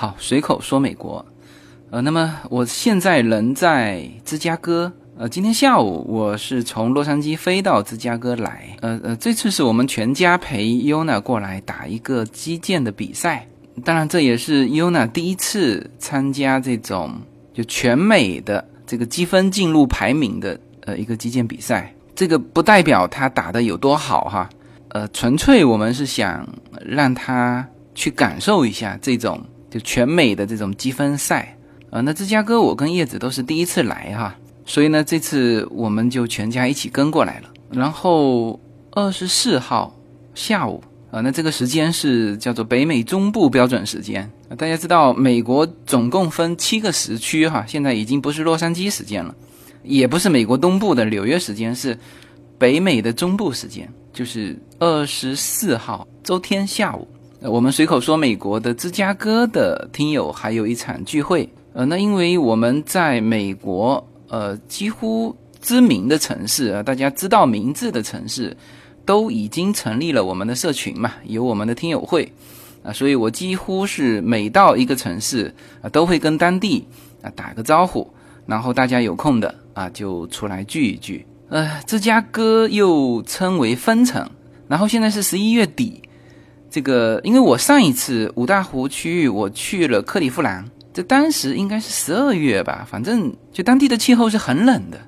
好，随口说美国，呃，那么我现在人在芝加哥，呃，今天下午我是从洛杉矶飞到芝加哥来，呃呃，这次是我们全家陪 Yuna 过来打一个击剑的比赛，当然这也是 Yuna 第一次参加这种就全美的这个积分进入排名的呃一个击剑比赛，这个不代表他打的有多好哈，呃，纯粹我们是想让他去感受一下这种。就全美的这种积分赛，呃，那芝加哥我跟叶子都是第一次来哈，所以呢，这次我们就全家一起跟过来了。然后二十四号下午，啊，那这个时间是叫做北美中部标准时间啊。大家知道，美国总共分七个时区哈，现在已经不是洛杉矶时间了，也不是美国东部的纽约时间，是北美的中部时间，就是二十四号周天下午。我们随口说，美国的芝加哥的听友还有一场聚会。呃，那因为我们在美国，呃，几乎知名的城市啊，大家知道名字的城市，都已经成立了我们的社群嘛，有我们的听友会啊，所以我几乎是每到一个城市啊，都会跟当地啊打个招呼，然后大家有空的啊就出来聚一聚。呃，芝加哥又称为分城，然后现在是十一月底。这个，因为我上一次五大湖区域我去了克利夫兰，这当时应该是十二月吧，反正就当地的气候是很冷的，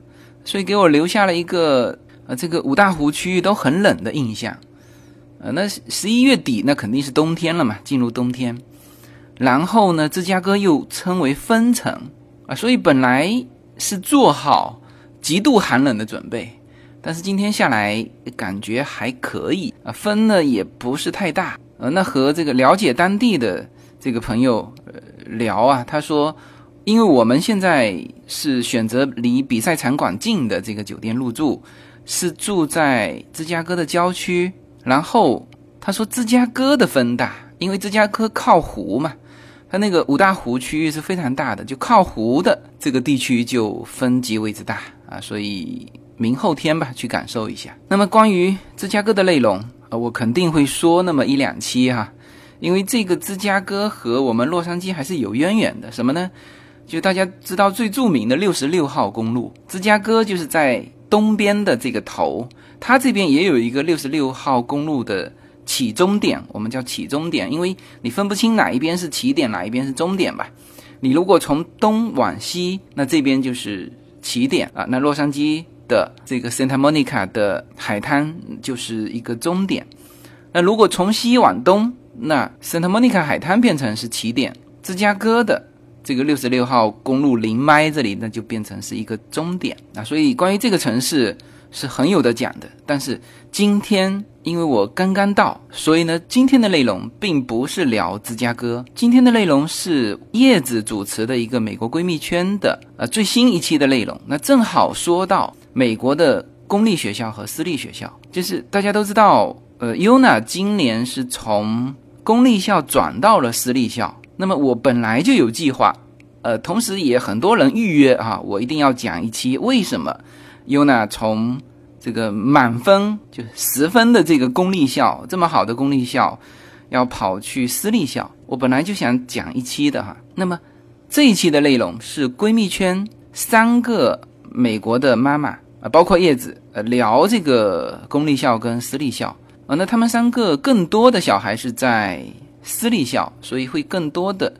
所以给我留下了一个呃这个五大湖区域都很冷的印象。呃，那十一月底那肯定是冬天了嘛，进入冬天。然后呢，芝加哥又称为分城啊，所以本来是做好极度寒冷的准备。但是今天下来感觉还可以啊，风呢也不是太大。呃，那和这个了解当地的这个朋友呃聊啊，他说，因为我们现在是选择离比赛场馆近的这个酒店入住，是住在芝加哥的郊区。然后他说芝加哥的风大，因为芝加哥靠湖嘛，它那个五大湖区域是非常大的，就靠湖的这个地区就风极为之大啊，所以。明后天吧，去感受一下。那么关于芝加哥的内容啊，我肯定会说那么一两期哈，因为这个芝加哥和我们洛杉矶还是有渊源的。什么呢？就大家知道最著名的六十六号公路，芝加哥就是在东边的这个头，它这边也有一个六十六号公路的起终点，我们叫起终点，因为你分不清哪一边是起点，哪一边是终点吧。你如果从东往西，那这边就是起点啊，那洛杉矶。的这个 Santa Monica 的海滩就是一个终点。那如果从西往东，那 Santa Monica 海滩变成是起点，芝加哥的这个六十六号公路零迈这里，那就变成是一个终点啊。所以关于这个城市是很有的讲的。但是今天因为我刚刚到，所以呢，今天的内容并不是聊芝加哥，今天的内容是叶子主持的一个美国闺蜜圈的呃最新一期的内容。那正好说到。美国的公立学校和私立学校，就是大家都知道，呃，Yuna 今年是从公立校转到了私立校。那么我本来就有计划，呃，同时也很多人预约啊，我一定要讲一期为什么 Yuna 从这个满分就十分的这个公立校这么好的公立校，要跑去私立校。我本来就想讲一期的哈。那么这一期的内容是闺蜜圈三个。美国的妈妈啊，包括叶子，呃，聊这个公立校跟私立校啊，那他们三个更多的小孩是在私立校，所以会更多的，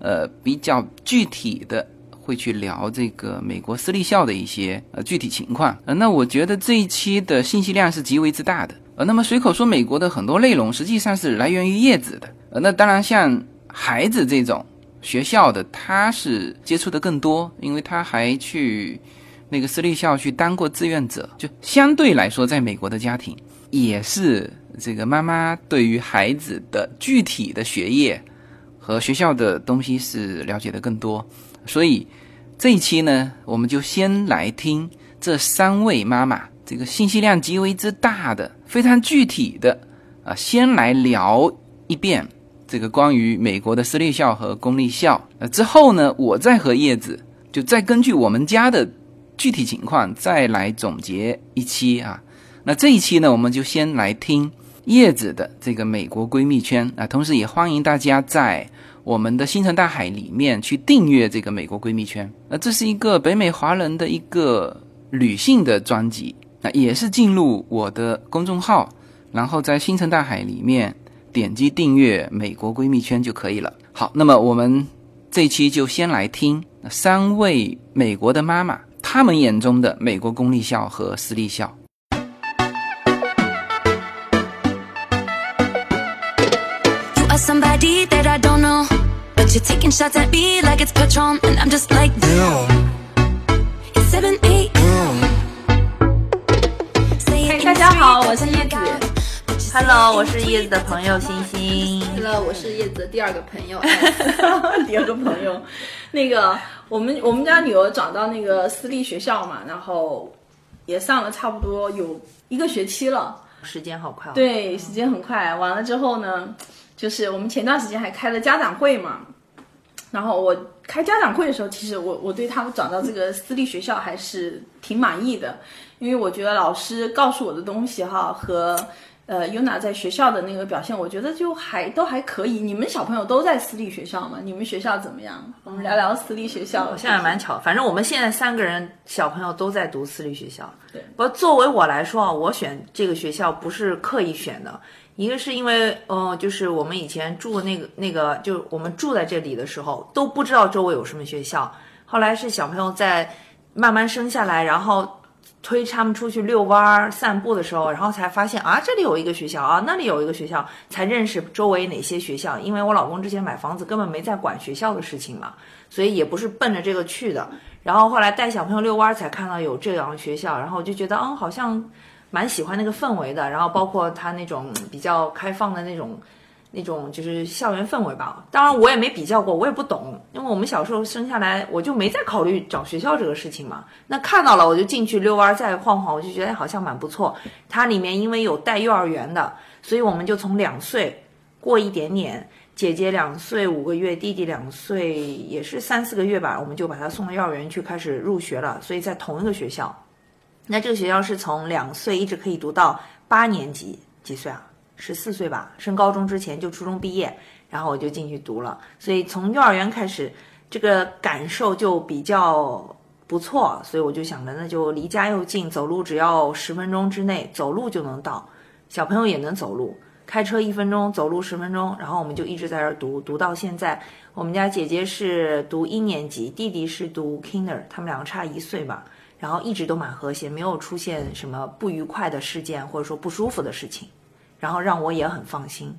呃，比较具体的会去聊这个美国私立校的一些呃具体情况。呃，那我觉得这一期的信息量是极为之大的。呃，那么随口说美国的很多内容实际上是来源于叶子的。呃，那当然像孩子这种学校的，他是接触的更多，因为他还去。那个私立校去当过志愿者，就相对来说，在美国的家庭也是这个妈妈对于孩子的具体的学业和学校的东西是了解的更多，所以这一期呢，我们就先来听这三位妈妈这个信息量极为之大的、非常具体的啊，先来聊一遍这个关于美国的私立校和公立校，呃，之后呢，我再和叶子就再根据我们家的。具体情况再来总结一期啊，那这一期呢，我们就先来听叶子的这个美国闺蜜圈啊，同时也欢迎大家在我们的星辰大海里面去订阅这个美国闺蜜圈。那这是一个北美华人的一个女性的专辑，那也是进入我的公众号，然后在星辰大海里面点击订阅美国闺蜜圈就可以了。好，那么我们这一期就先来听三位美国的妈妈，她们眼中的美国公立校和私立校。You are somebody that I don't know. But you're taking shots at me like it's Patron. And I'm just like, damn. It's 7 a.m. Say 嘿 it 大家好我是叶子 Hello，我是叶子的朋友星星。Hello，我是叶子的第二个朋友，第二个朋友。那个，我们我们家女儿转到那个私立学校嘛，然后也上了差不多有一个学期了。时间好快哦。，对，时间很快。完了之后呢，就是我们前段时间还开了家长会嘛。然后我开家长会的时候，其实我我对他们转到这个私立学校还是挺满意的，因为我觉得老师告诉我的东西哈和呃 Yuna 在学校的那个表现，我觉得就还都还可以。你们小朋友都在私立学校吗？你们学校怎么样？我们聊聊私立学校。现在蛮巧，反正我们现在三个人小朋友都在读私立学校。对，不过作为我来说啊，我选这个学校不是刻意选的，一个是因为，呃，就是我们以前住的那个那个，就我们住在这里的时候都不知道周围有什么学校，后来是小朋友在慢慢生下来，然后。推他们出去遛弯儿、散步的时候，然后才发现啊，这里有一个学校啊，那里有一个学校，才认识周围哪些学校。因为我老公之前买房子根本没在管学校的事情嘛，所以也不是奔着这个去的。然后后来带小朋友遛弯儿，才看到有这样的学校，然后就觉得，嗯，好像蛮喜欢那个氛围的。然后包括他那种比较开放的那种。那种就是校园氛围吧，当然我也没比较过，我也不懂，因为我们小时候生下来，我就没再考虑找学校这个事情嘛。那看到了，我就进去遛弯儿再晃晃，我就觉得好像蛮不错。它里面因为有带幼儿园的，所以我们就从两岁过一点点，姐姐两岁五个月，弟弟两岁也是三四个月吧，我们就把他送到幼儿园去开始入学了，所以在同一个学校。那这个学校是从两岁一直可以读到八年级，几岁啊？十四岁吧，升高中之前就初中毕业，然后我就进去读了，所以从幼儿园开始，这个感受就比较不错，所以我就想着那就离家又近，走路只要十分钟之内，走路就能到，小朋友也能走路，开车一分钟，走路十分钟，然后我们就一直在这儿读，读到现在。我们家姐姐是读一年级，弟弟是读 Kinder，他们两个差一岁吧，然后一直都蛮和谐，没有出现什么不愉快的事件或者说不舒服的事情。然后让我也很放心。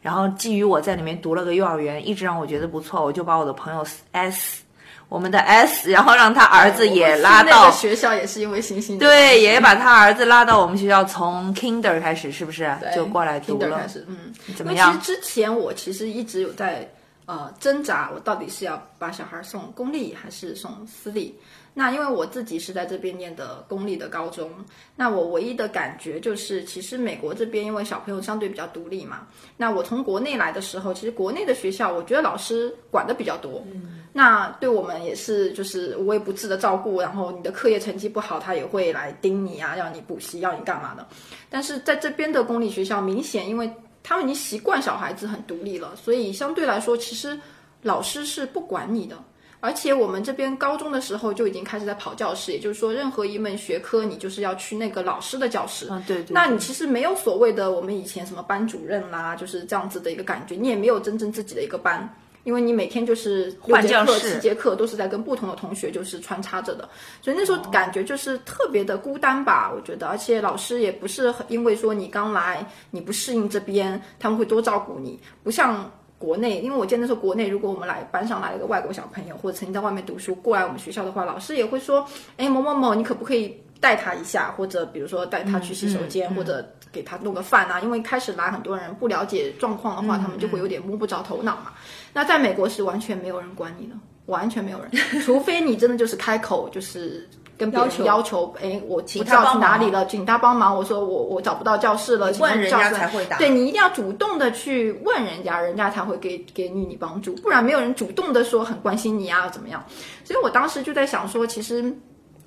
然后基于我在里面读了个幼儿园，一直让我觉得不错，我就把我的朋友 S，我们的 S，然后让他儿子也拉到个，学校也是因为星星对，也把他儿子拉到我们学校，从 Kinder 开始，是不是对就过来读了开？始，嗯，怎么样其实之前我其实一直有在呃挣扎，我到底是要把小孩送公立还是送私立？那因为我自己是在这边念的公立的高中，那我唯一的感觉就是，其实美国这边因为小朋友相对比较独立嘛，那我从国内来的时候，其实国内的学校我觉得老师管的比较多，那对我们也是就是无微不至的照顾，然后你的课业成绩不好，他也会来盯你啊，要你补习，要你干嘛的。但是在这边的公立学校，明显因为他们已经习惯小孩子很独立了，所以相对来说，其实老师是不管你的。而且我们这边高中的时候就已经开始在跑教室，也就是说，任何一门学科你就是要去那个老师的教室。嗯，对对。那你其实没有所谓的我们以前什么班主任啦，就是这样子的一个感觉，你也没有真正自己的一个班，因为你每天就是六节课、换教室七节课都是在跟不同的同学就是穿插着的，所以那时候感觉就是特别的孤单吧，我觉得，而且老师也不是因为说你刚来你不适应这边，他们会多照顾你，不像。国内，因为我记得那时候国内，如果我们来班上来了一个外国小朋友，或者曾经在外面读书过来我们学校的话，老师也会说，哎，某某某，你可不可以带他一下，或者比如说带他去洗手间，或者给他弄个饭啊？因为开始来很多人不了解状况的话，他们就会有点摸不着头脑嘛。那在美国是完全没有人管你的，完全没有人，除非你真的就是开口就是。跟别人要求，哎，我不知道去哪里了，请他帮忙。我说我我找不到教室了，问人家才会打对你一定要主动的去问人家，人家才会给给予你帮助，不然没有人主动的说很关心你啊怎么样。所以我当时就在想说，其实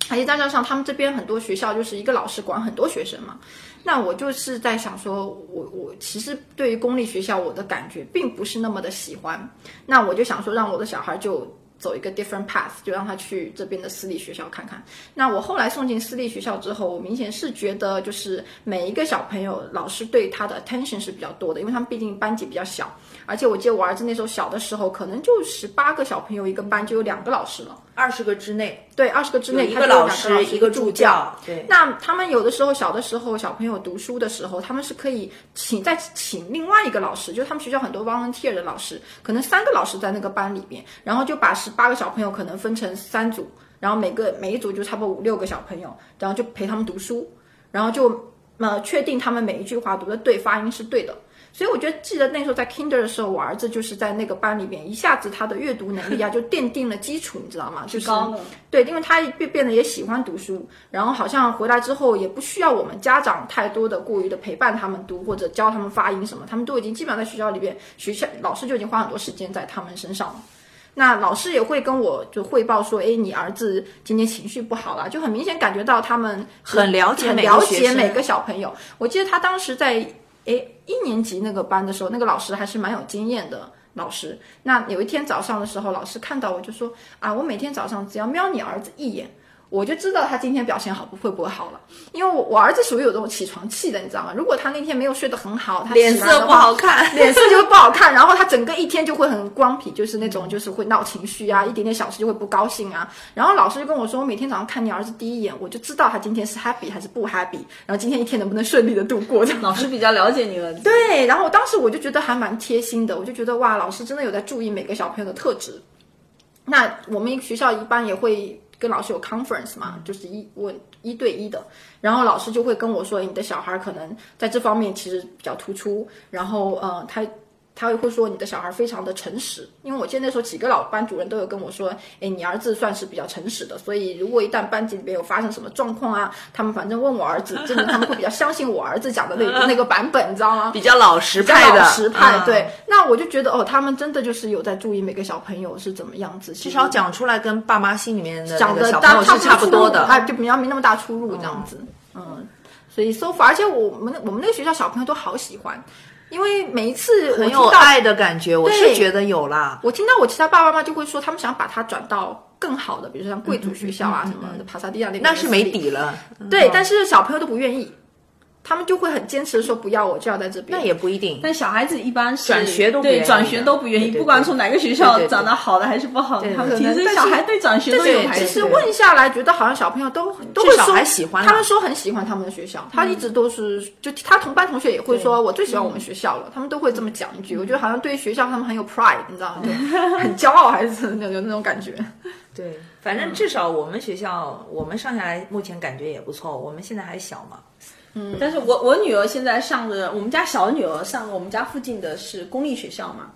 而且再加上他们这边很多学校就是一个老师管很多学生嘛，那我就是在想说，我我其实对于公立学校我的感觉并不是那么的喜欢，那我就想说让我的小孩就走一个 different path，就让他去这边的私立学校看看。那我后来送进私立学校之后，我明显是觉得就是每一个小朋友老师对他的 attention 是比较多的，因为他们毕竟班级比较小，而且我记得我儿子那时候小的时候，可能就十八个小朋友一个班就有两个老师了。二十个之内，对，二十个之内一个老师一个助助教教。对那他们有的时候小的时候，小朋友读书的时候，他们是可以请再请另外一个老师，就是他们学校很多 volunteer 的老师，可能三个老师在那个班里边，然后就把十八个小朋友可能分成三组，然后每个每一组就差不多五六个小朋友，然后就陪他们读书，然后就呃确定他们每一句话读的对，发音是对的。所以我觉得，记得那时候在 Kinder 的时候，我儿子就是在那个班里边，一下子他的阅读能力啊 就奠定了基础，你知道吗？就是高对，因为他变变得也喜欢读书，然后好像回来之后也不需要我们家长太多的过于的陪伴他们读或者教他们发音什么，他们都已经基本上在学校里边，学校老师就已经花很多时间在他们身上了。那老师也会跟我就汇报说，哎，你儿子今天情绪不好了，就很明显感觉到他们很了解很了解每个小朋友。我记得他当时在哎一年级那个班的时候，那个老师还是蛮有经验的老师。那有一天早上的时候，老师看到我就说啊，我每天早上只要瞄你儿子一眼。我就知道他今天表现好不会不会好了，因为我我儿子属于有这种起床气的，你知道吗？如果他那天没有睡得很好，他脸色不好看，脸色就会不好看，然后他整个一天就会很光皮，就是那种就是会闹情绪啊，一点点小事就会不高兴啊。然后老师就跟我说，我每天早上看你儿子第一眼，我就知道他今天是 happy 还是不 happy，然后今天一天能不能顺利的度过。这样老师比较了解你了。对，然后我当时我就觉得还蛮贴心的，我就觉得哇，老师真的有在注意每个小朋友的特质。那我们学校一般也会跟老师有 conference 嘛，就是一问一对一的，然后老师就会跟我说，你的小孩可能在这方面其实比较突出，然后呃，他。他会说你的小孩非常的诚实，因为我记得那时候几个老班主任都有跟我说，哎，你儿子算是比较诚实的，所以如果一旦班级里面有发生什么状况啊，他们反正问我儿子，真的他们会比较相信我儿子讲的那个 那个版本，你知道吗？比较老实派的，老实派，嗯对。那我就觉得哦，他们真的就是有在注意每个小朋友是怎么样子，至至少讲出来跟爸妈心里面的讲的那个小朋友是差不多的。啊，就比较没那么大出入这样子，嗯。所以 so far，而且我们我们那个学校小朋友都好喜欢，因为每一次我有爱的感觉，我是觉得有啦。我听到我其他爸爸妈妈就会说，他们想把他转到更好的，比如说像贵族学校啊什么的，帕萨蒂亚那边那是没。底了，对，但是小朋友都不愿意，他们就会很坚持地说不要，我就要在这边。那也不一定。但小孩子一般是转学都不愿意对转学都不愿意，不管从哪个学校长得好的还是不好的，他们其实小孩对转学都有，排斥其实。问下来，觉得好像小朋友都都会说还喜欢他们说很喜欢他们的学校，他一直都是就他同班同学也会说，我最喜欢我们学校了，他们都会这么讲一句。我觉得好像对学校他们很有 pride，你知道吗？就 很骄傲，还是有有那种感觉。对，反正至少我们学校，我们上下来目前感觉也不错。我们现在还小嘛，但是我我女儿现在上的，我们家小女儿上的我们家附近的是公立学校嘛，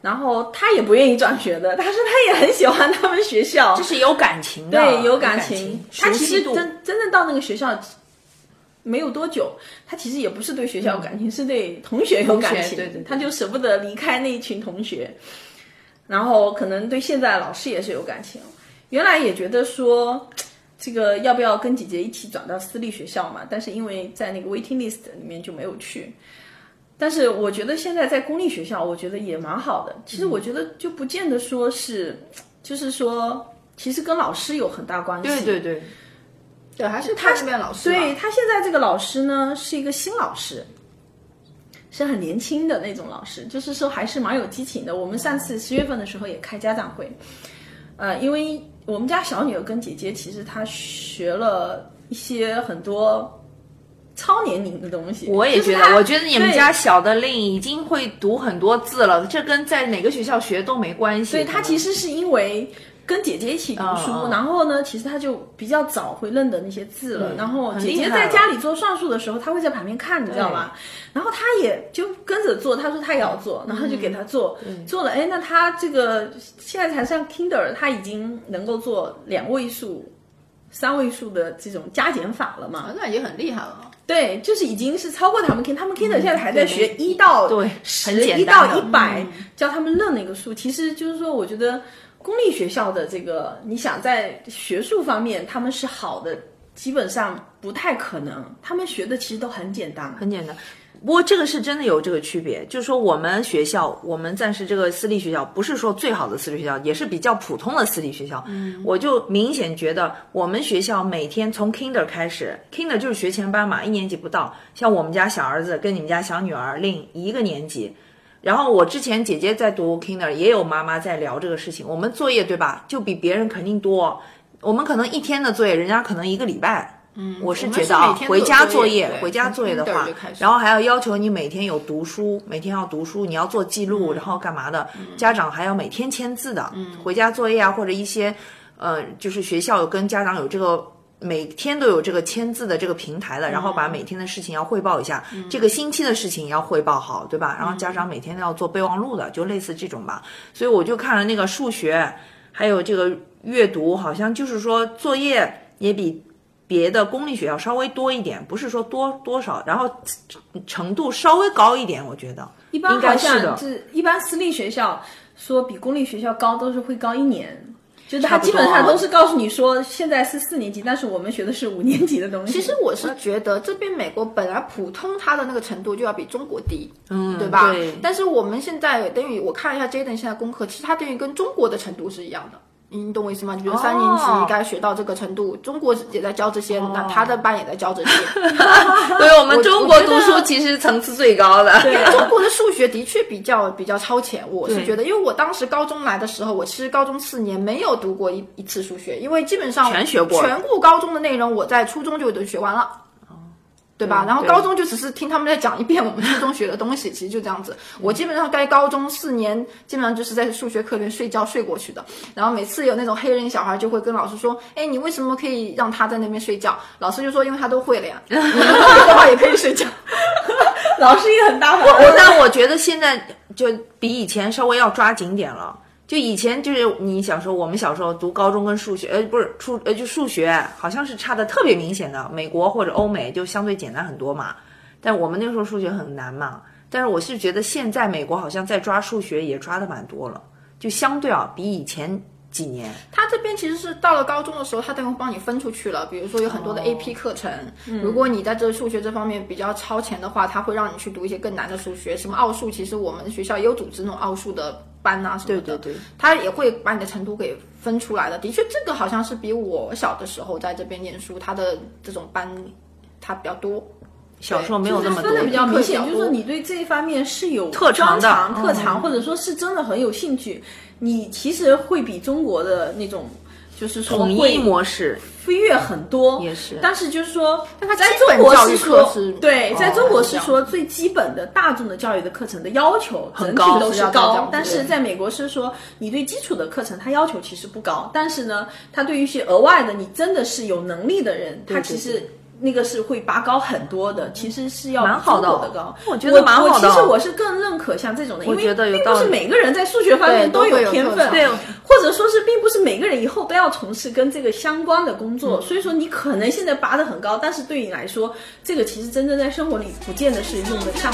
然后她也不愿意转学的，但是她也很喜欢他们学校，就是有感情的，对，有感感情。她其实。真真正到那个学校没有多久，她其实也不是对学校有感情，是对同学有感情。对对对她就舍不得离开那一群同学，然后可能对现在老师也是有感情。原来也觉得说。这个要不要跟姐姐一起转到私立学校嘛？但是因为在那个 waiting list 里面就没有去。但是我觉得现在在公立学校，我觉得也蛮好的。其实我觉得就不见得说是，就是说，其实跟老师有很大关系。对对对，对，还是他这边老师吧对他现在这个老师呢，是一个新老师，是很年轻的那种老师，就是说还是蛮有激情的。我们上次十月份的时候也开家长会，呃，因为我们家小女儿跟姐姐其实她学了一些很多超年龄的东西。我也觉得，就是我觉得你们家小的令已经会读很多字了，这跟在哪个学校学都没关系。所以她其实是因为跟姐姐一起读书，然后呢，其实他就比较早会认得那些字了。嗯然后姐姐在家里做算术的时候，他会在旁边看，你知道吧？然后他也就跟着做，他说他也要做，然后就给他做，做了。哎，那他这个现在才上 Kinder，他已经能够做两位数。三位数的这种加减法了嘛？那已经很厉害了。对，就是已经是超过他们 Kind，他们 Kind 现在还在学一到对十很简一到一百，教他们认那个数。其实就是说，我觉得公立学校的这个，你想在学术方面他们是好的，基本上不太可能。他们学的其实都很简单，很简单。不过这个是真的有这个区别，就是说我们学校，我们暂时这个私立学校不是说最好的私立学校，也是比较普通的私立学校。嗯，我就明显觉得我们学校每天从 Kinder 开始，Kinder 就是学前班嘛，一年级不到。像我们家小儿子跟你们家小女儿另一个年级，然后我之前姐姐在读 Kinder，也有妈妈在聊这个事情。我们作业对吧，就比别人肯定多。我们可能一天的作业，人家可能一个礼拜。嗯，我是觉得啊回家作业回家作业的话然后还要要求你每天有读书，每天要读书，你要做记录，然后干嘛的？家长还要每天签字的，嗯回家作业啊，或者一些，呃，就是学校有跟家长有这个。每天都有这个签字的这个平台的，然后把每天的事情要汇报一下，这个星期的事情要汇报好，对吧？然后家长每天都要做备忘录的，就类似这种吧。所以我就看了那个数学，还有这个阅读，好像就是说作业也比别的公立学校稍微多一点，不是说多多少，然后程度稍微高一点，我觉得一般好像是的。是一般私立学校说比公立学校高都是会高一年。就是他基本上都是告诉你说，现在是四年级，但是我们学的是五年级的东西。其实我是觉得这边美国本来普通它的那个程度就要比中国低，嗯，对吧？对，但是我们现在等于我看了一下 Jaden 现在功课，其实他等于跟中国的程度是一样的。你懂我意思吗？比如三年级哦该学到这个程度，中国也在教这些，那他的班也在教这些。所以我们中国读书其实层次最高的。因为中国的数学的确比较比较超前，我是觉得，因为我当时高中来的时候，我其实高中四年没有读过一一次数学，因为基本上全学过全部高中的内容我在初中就已经学完了。对吧？然后高中就只是听他们在讲一遍我们初中学的东西，其实就这样子。我基本上该高中四年，基本上就是在数学课里面睡觉睡过去的。然后每次有那种黑人小孩就会跟老师说：“哎，你为什么可以让他在那边睡觉？”老师就说：“因为他都会了呀，会的话也可以睡觉。”老师也很大方。我但我觉得现在就比以前稍微要抓紧点了。就以前就是你小时候，我们小时候读高中跟数学，呃，不是初，呃，就数学好像是差的特别明显的。美国或者欧美就相对简单很多嘛，但我们那时候数学很难嘛。但是我是觉得现在美国好像在抓数学也抓的蛮多了，就相对啊比以前几年。他这边其实是到了高中的时候，他都会帮你分出去了。比如说有很多的 AP 课程，如果你在这数学这方面比较超前的话，他会让你去读一些更难的数学，什么奥数，其实我们学校也有组织那种奥数的班啊什么的。对对对，他也会把你的程度给分出来的。的确，这个好像是比我小的时候在这边念书，他的这种班他比较多。小时候没有那么多分的比较明显，就是说你对这一方面是有特长的专长、嗯特长，或者说是真的很有兴趣，你其实会比中国的那种，就是说统一模式。飞跃很多。也是。但是就是说，但它在中国是说是对，在哦中国是说最基本的大众的教育的课程的要求整体高都是高。但是在美国是说你对基础的课程它要求其实不高，但是呢，它对于一些额外的你真的是有能力的人，他对其实。那个是会拔高很多的，其实是要蛮好的。高。我觉得蛮好的。其实我是更认可像这种的，因为并不是每个人在数学方面都有有天分，对。或者说是并不是每个人以后都要从事跟这个相关的工作，所以说你可能现在拔得很高，但是对你来说，这个其实真正在生活里不见得是用得上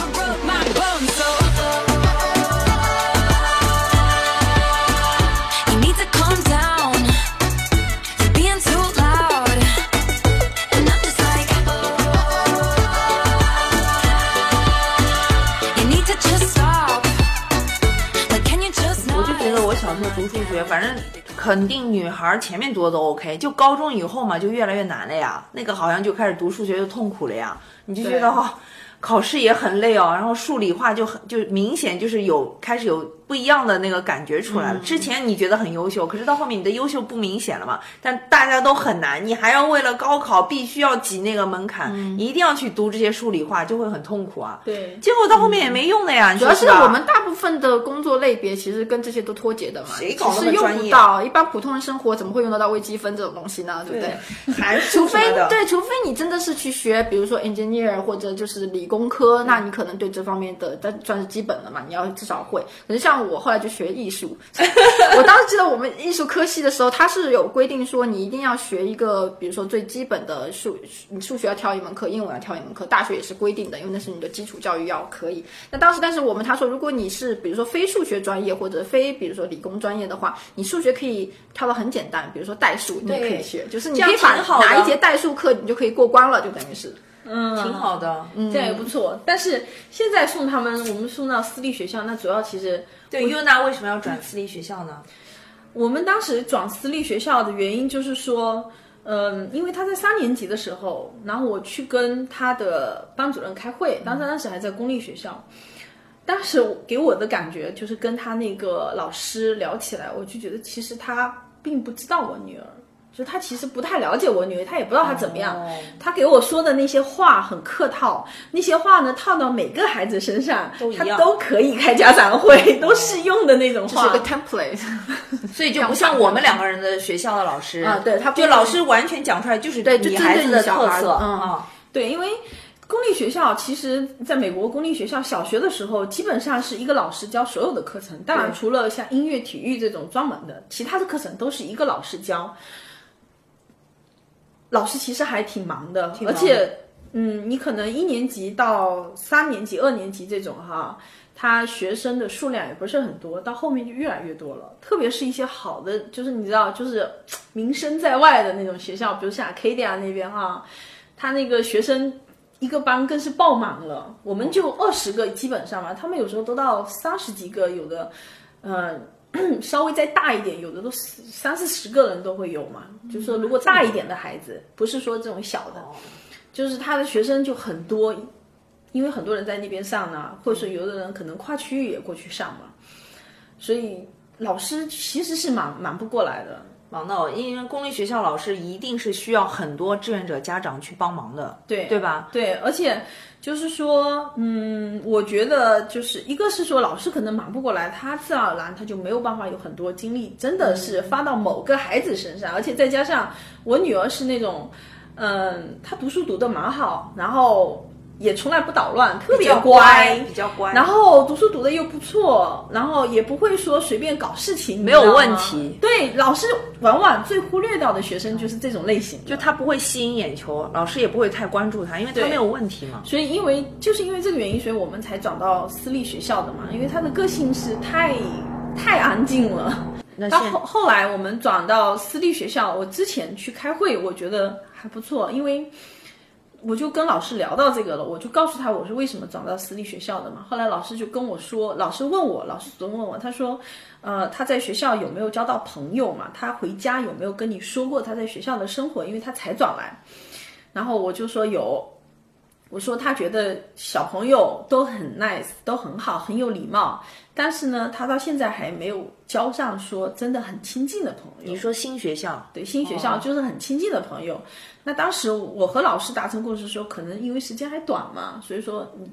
读数学，反正肯定女孩儿前面读的都 OK，就高中以后嘛，就越来越难了呀。那个好像就开始读数学就痛苦了呀，你就觉得哦，考试也很累哦，然后数理化就很就明显就是有开始有不一样的那个感觉出来了。之前你觉得很优秀，可是到后面你的优秀不明显了嘛，但大家都很难，你还要为了高考必须要挤那个门槛，一定要去读这些数理化，就会很痛苦啊。对结果到后面也没用的呀，你主要是我们大部分的工作类别其实跟这些都脱节的嘛，谁搞那其实用不到。一般普通人生活怎么会用得到微积分这种东西呢？对不对？除非对，除非你真的是去学，比如说 engineer 或者就是理工科，那你可能对这方面的，但算是基本的嘛，你要至少会。可是像我后来就学艺术，我当时记得得我们艺术科系的时候，它是有规定说你一定要学一个，比如说最基本的数，你数学要挑一门课，英文要挑一门课，大学也是规定的，因为那是你的基础教育要可以。那当时，但是我们他说，如果你是比如说非数学专业或者非比如说理工专业的话，你数学可以挑的很简单，比如说代数，你也可以学，就是你可以把哪一节代数课你就可以过关了，就等于是。嗯，挺好的。这样也不错。但是现在送他们，我们送到私立学校，那主要其实对优娜为什么要转私立学校呢？我们当时转私立学校的原因就是说，嗯，因为他在三年级的时候，然后我去跟他的班主任开会，当时当时还在公立学校，当时给我的感觉就是跟他那个老师聊起来，我就觉得其实他并不知道我女儿。就他其实不太了解我女儿，他也不知道她怎么样。哦他给我说的那些话很客套，那些话呢套到每个孩子身上，他都一样都可以开家长会，都适用的那种话。是个 template，所以就不像我们两个人的学校的老师啊对他就老师完全讲出来就是对就针对你孩子的小特色孩嗯啊。对，因为公立学校其实在美国公立学校小学的时候，基本上是一个老师教所有的课程，当然除了像音乐、体育这种专门的，其他的课程都是一个老师教。老师其实还挺忙的，忙的而且，嗯，你可能一年级到三年级、二年级这种哈，他学生的数量也不是很多，到后面就越来越多了。特别是一些好的，就是你知道，就是名声在外的那种学校，比如像 Acadia 那边哈，他那个学生一个班更是爆满了，我们就二十个基本上嘛，他们有时候都到三十几个，有的，呃。稍微再大一点，有的都三四十个人都会有嘛。就是说，如果大一点的孩子，不是说这种小的，就是他的学生就很多，因为很多人在那边上呢，或者说有的人可能跨区域也过去上嘛，所以老师其实是忙忙不过来的。忙到，因为公立学校老师一定是需要很多志愿者家长去帮忙的，对对吧？对，而且就是说，嗯，我觉得就是一个是说老师可能忙不过来，他自然而然他就没有办法有很多精力，真的是发到某个孩子身上，而且再加上我女儿是那种，嗯，她读书读得蛮好，然后也从来不捣乱，特别乖，比较乖，然后读书读的又不错，然后也不会说随便搞事情，没有问题。对，老师往往最忽略掉的学生就是这种类型，就他不会吸引眼球，老师也不会太关注他，因为他没有问题嘛。所以因为就是因为这个原因，所以我们才转到私立学校的嘛，因为他的个性是太太安静了。那后后来我们转到私立学校，我之前去开会，我觉得还不错，因为我就跟老师聊到这个了，我就告诉他我是为什么转到私立学校的嘛。后来老师就跟我说，老师问我，老师总问我，他说，呃，他在学校有没有交到朋友嘛？他回家有没有跟你说过他在学校的生活？因为他才转来。然后我就说有，我说他觉得小朋友都很 nice，都很好，很有礼貌，但是呢，他到现在还没有交上说真的很亲近的朋友。你说新学校，对新学校就是很亲近的朋友。那当时我和老师达成共识说，可能因为时间还短嘛，所以说你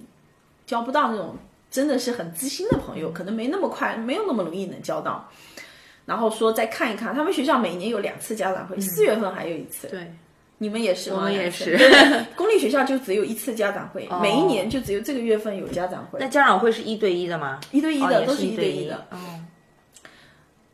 交不到那种真的是很知心的朋友，可能没那么快，没有那么容易能交到。然后说再看一看，他们学校每年有两次家长会，四月份还有一次。对，你们也是吗？我们也是公立学校就只有一次家长会，每一年就只有这个月份有家长会那，家长会是一对一的吗？一对一的、哦都是一对一的。嗯，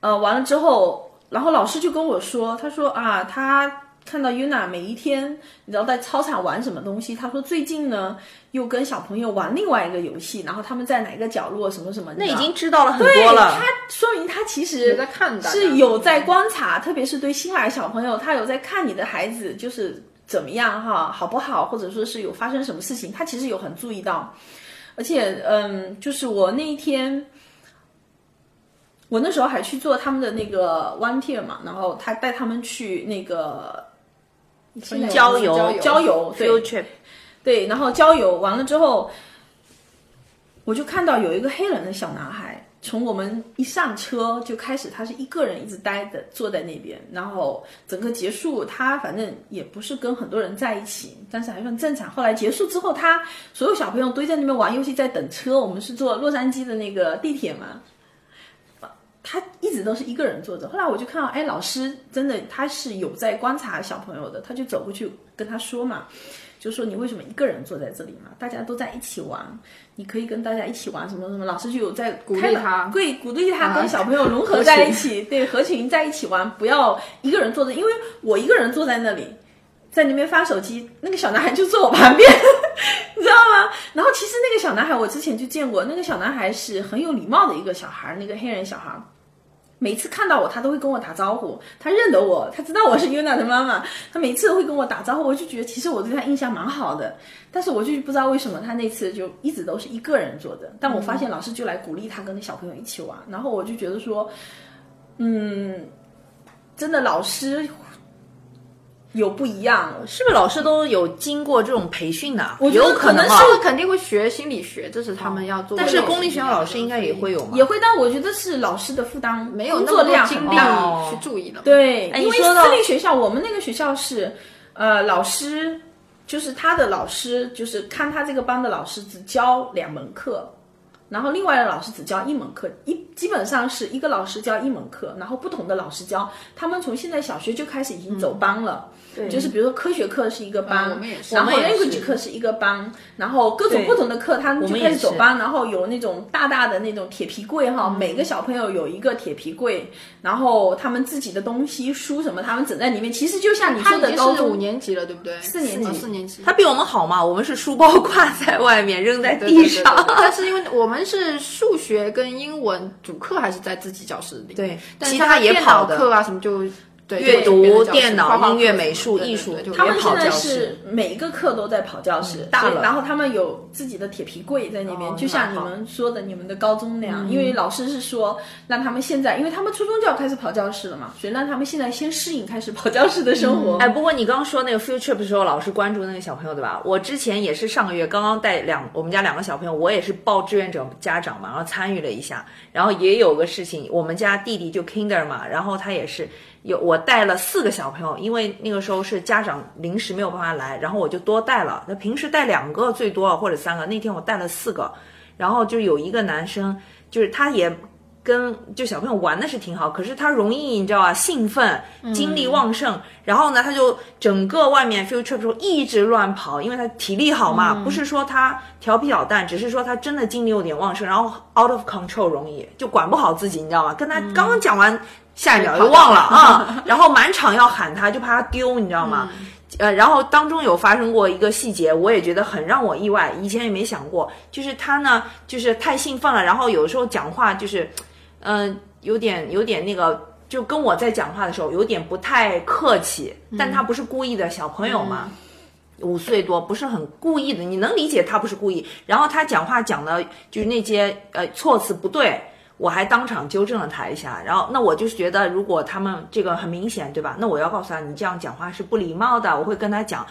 呃，完了之后，然后老师就跟我说，他说啊，他看到 Yuna 每一天，你知道在操场玩什么东西，他说最近呢又跟小朋友玩另外一个游戏，然后他们在哪个角落什么什么，那已经知道了很对多了他。说明他其实是有在观察，特别是对新来小朋友，他有在看你的孩子就是怎么样哈，好不好，或者说是有发生什么事情，他其实有很注意到。而且，嗯，就是我那一天，我那时候还去做他们的那个 one tier 嘛，然后他带他们去那个郊游郊游郊游，对 field trip，对，然后郊游完了之后，我就看到有一个黑人的小男孩，从我们一上车就开始，他是一个人一直待着坐在那边，然后整个结束，他反正也不是跟很多人在一起，但是还算正常。后来结束之后，他所有小朋友堆在那边玩游戏，在等车。我们是坐洛杉矶的那个地铁嘛。他一直都是一个人坐着。后来我就看到，哎，老师真的他是有在观察小朋友的，他就走过去跟他说嘛，就说你为什么一个人坐在这里嘛？大家都在一起玩，你可以跟大家一起玩什么什么。老师就有在鼓励他对，鼓励他跟小朋友融合在一起，对，合群在一起玩，不要一个人坐着，因为我一个人坐在那里。在那边发手机，那个小男孩就坐我旁边，你知道吗？然后其实那个小男孩我之前就见过，那个小男孩是很有礼貌的一个小孩，那个黑人小孩，每次看到我他都会跟我打招呼，他认得我，他知道我是 Yuna 的妈妈，他每次都会跟我打招呼，我就觉得其实我对他印象蛮好的，但是我就不知道为什么他那次就一直都是一个人坐的，但我发现老师就来鼓励他跟那小朋友一起玩，然后我就觉得说，嗯，真的老师。有不一样，是不是老师都有经过这种培训的？我觉得可能是肯定会学心理学，这是他们要做。但是公立学校老师应该也会有吗？也会，但我觉得是老师的负担没有工作量精力去注意了。对，因为私立学校，我们那个学校是，呃，老师就是他的老师，就是看他这个班的老师只教两门课。然后另外的老师只教一门课，一基本上是一个老师教一门课，然后不同的老师教。他们从现在小学就开始已经走班了，就是比如说科学课是一个班，然后 language 课是一个班，然后各种不同的课他们就开始走班。然后有那种大大的那种铁皮柜哈，每个小朋友有一个铁皮柜，然后他们自己的东西书什么他们整在里面。其实就像你说的，高中五年级了，对不对？四年级，四年级。他比我们好嘛？我们是书包挂在外面，扔在地上。但是因为我们。是数学跟英文主课还是在自己教室里？对，其他也跑课啊什么就。阅读、电脑、音乐、美术、艺术，他们现在是每一个课都在跑教室，大了。然后他们有自己的铁皮柜在那边，就像你们说的，你们的高中那样。因为老师是说让他们现在，因为他们初中就要开始跑教室了嘛，所以让他们现在先适应开始跑教室的生活。哎，不过你刚刚说那个 field trip 的时候，老师关注那个小朋友对吧？我之前也是上个月刚刚带两我们家两个小朋友，我也是报志愿者家长嘛，然后参与了一下，然后也有个事情，我们家弟弟就 kinder 嘛，然后他也是。有我带了四个小朋友，因为那个时候是家长临时没有办法来，然后我就多带了。那平时带两个最多或者三个，那天我带了四个，然后就有一个男生，就是他也跟就小朋友玩的是挺好，可是他容易你知道吧，兴奋，精力旺盛，然后呢他就整个外面 field trip 时候一直乱跑，因为他体力好嘛，不是说他调皮捣蛋，只是说他真的精力有点旺盛，然后 out of control 容易就管不好自己，你知道吗？跟他刚刚讲完。下一秒就忘了啊，然后满场要喊他，就怕他丢，你知道吗？呃，然后当中有发生过一个细节，我也觉得很让我意外，以前也没想过，就是他呢，就是太兴奋了，然后有时候讲话就是，嗯，有点有点那个，就跟我在讲话的时候有点不太客气，但他不是故意的，小朋友嘛，五岁多，不是很故意的，你能理解他不是故意，然后他讲话讲的就是那些呃措辞不对。我还当场纠正了他一下，然后那我就是觉得，如果他们这个很明显，对吧？那我要告诉他，你这样讲话是不礼貌的，我会跟他讲。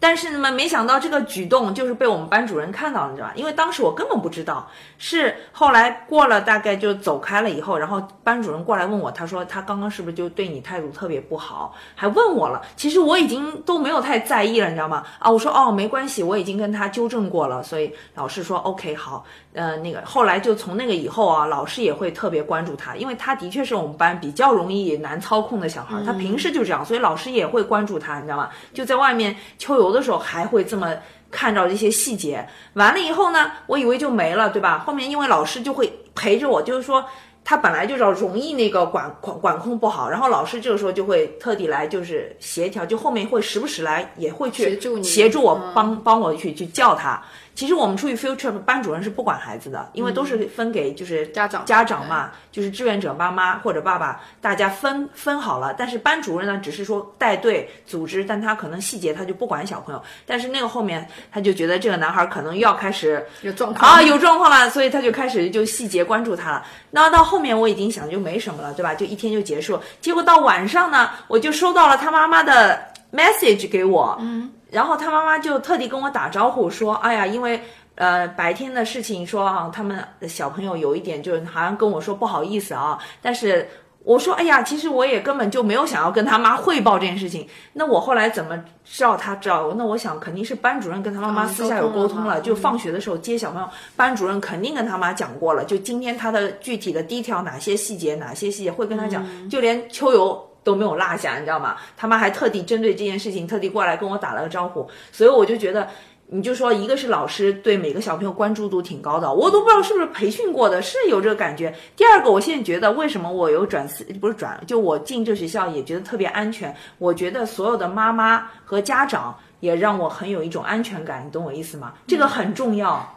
但是呢，没想到这个举动就是被我们班主任看到了，你知道吧？因为当时我根本不知道，是后来过了大概就走开了以后，然后班主任过来问我，他说他刚刚是不是就对你态度特别不好，还问我了。其实我已经都没有太在意了，你知道吗？啊，我说哦，没关系，我已经跟他纠正过了，所以老师说 OK 好。呃，那个后来就从那个以后啊，老师也会特别关注他，因为他的确是我们班比较容易难操控的小孩，他平时就这样，所以老师也会关注他，你知道吗？就在外面秋游的时候还会这么看着这些细节。完了以后呢，我以为就没了，对吧？后面因为老师就会陪着我，就是说。他本来就道容易那个管管管控不好，然后老师这个时候就会特地来就是协调，就后面会时不时来也会去协助协助我帮帮我去去叫他。其实我们出去 field trip，班主任是不管孩子的，因为都是分给就是家长家长嘛，就是志愿者妈妈或者爸爸，大家分分好了。但是班主任呢，只是说带队组织，但他可能细节他就不管小朋友。但是那个后面他就觉得这个男孩可能又要开始有状况啊，有状况了，所以他就开始就细节关注他了。那到后后面我已经想就没什么了，对吧？就一天就结束。结果到晚上呢，我就收到了他妈妈的 message 给我，嗯。然后他妈妈就特地跟我打招呼说：“哎呀，因为呃白天的事情，说啊他们小朋友有一点就是好像跟我说不好意思啊，但是我说，哎呀，其实我也根本就没有想要跟他妈汇报这件事情。那我后来怎么知道他知道？那我想肯定是班主任跟他妈妈嗯私下有沟通了，沟通了就放学的时候接小朋友，班主任肯定跟他妈讲过了，就今天他的具体的第一条哪些细节，哪些细节会跟他讲，就连秋游。都没有落下，你知道吗？他妈还特地针对这件事情，特地过来跟我打了个招呼，所以我就觉得，你就说一个是老师对每个小朋友关注度挺高的，我都不知道是不是培训过的，是有这个感觉。第二个，我现在觉得为什么我有转私不是转，就我进这学校也觉得特别安全。我觉得所有的妈妈和家长也让我很有一种安全感，你懂我意思吗？这个很重要。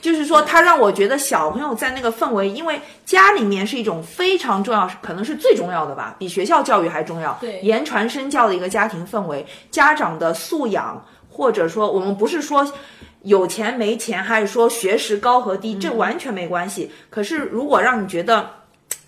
就是说，他让我觉得小朋友在那个氛围，因为家里面是一种非常重要，可能是最重要的吧，比学校教育还重要。对言传身教的一个家庭氛围，家长的素养，或者说我们不是说有钱没钱，还是说学识高和低，这完全没关系。可是如果让你觉得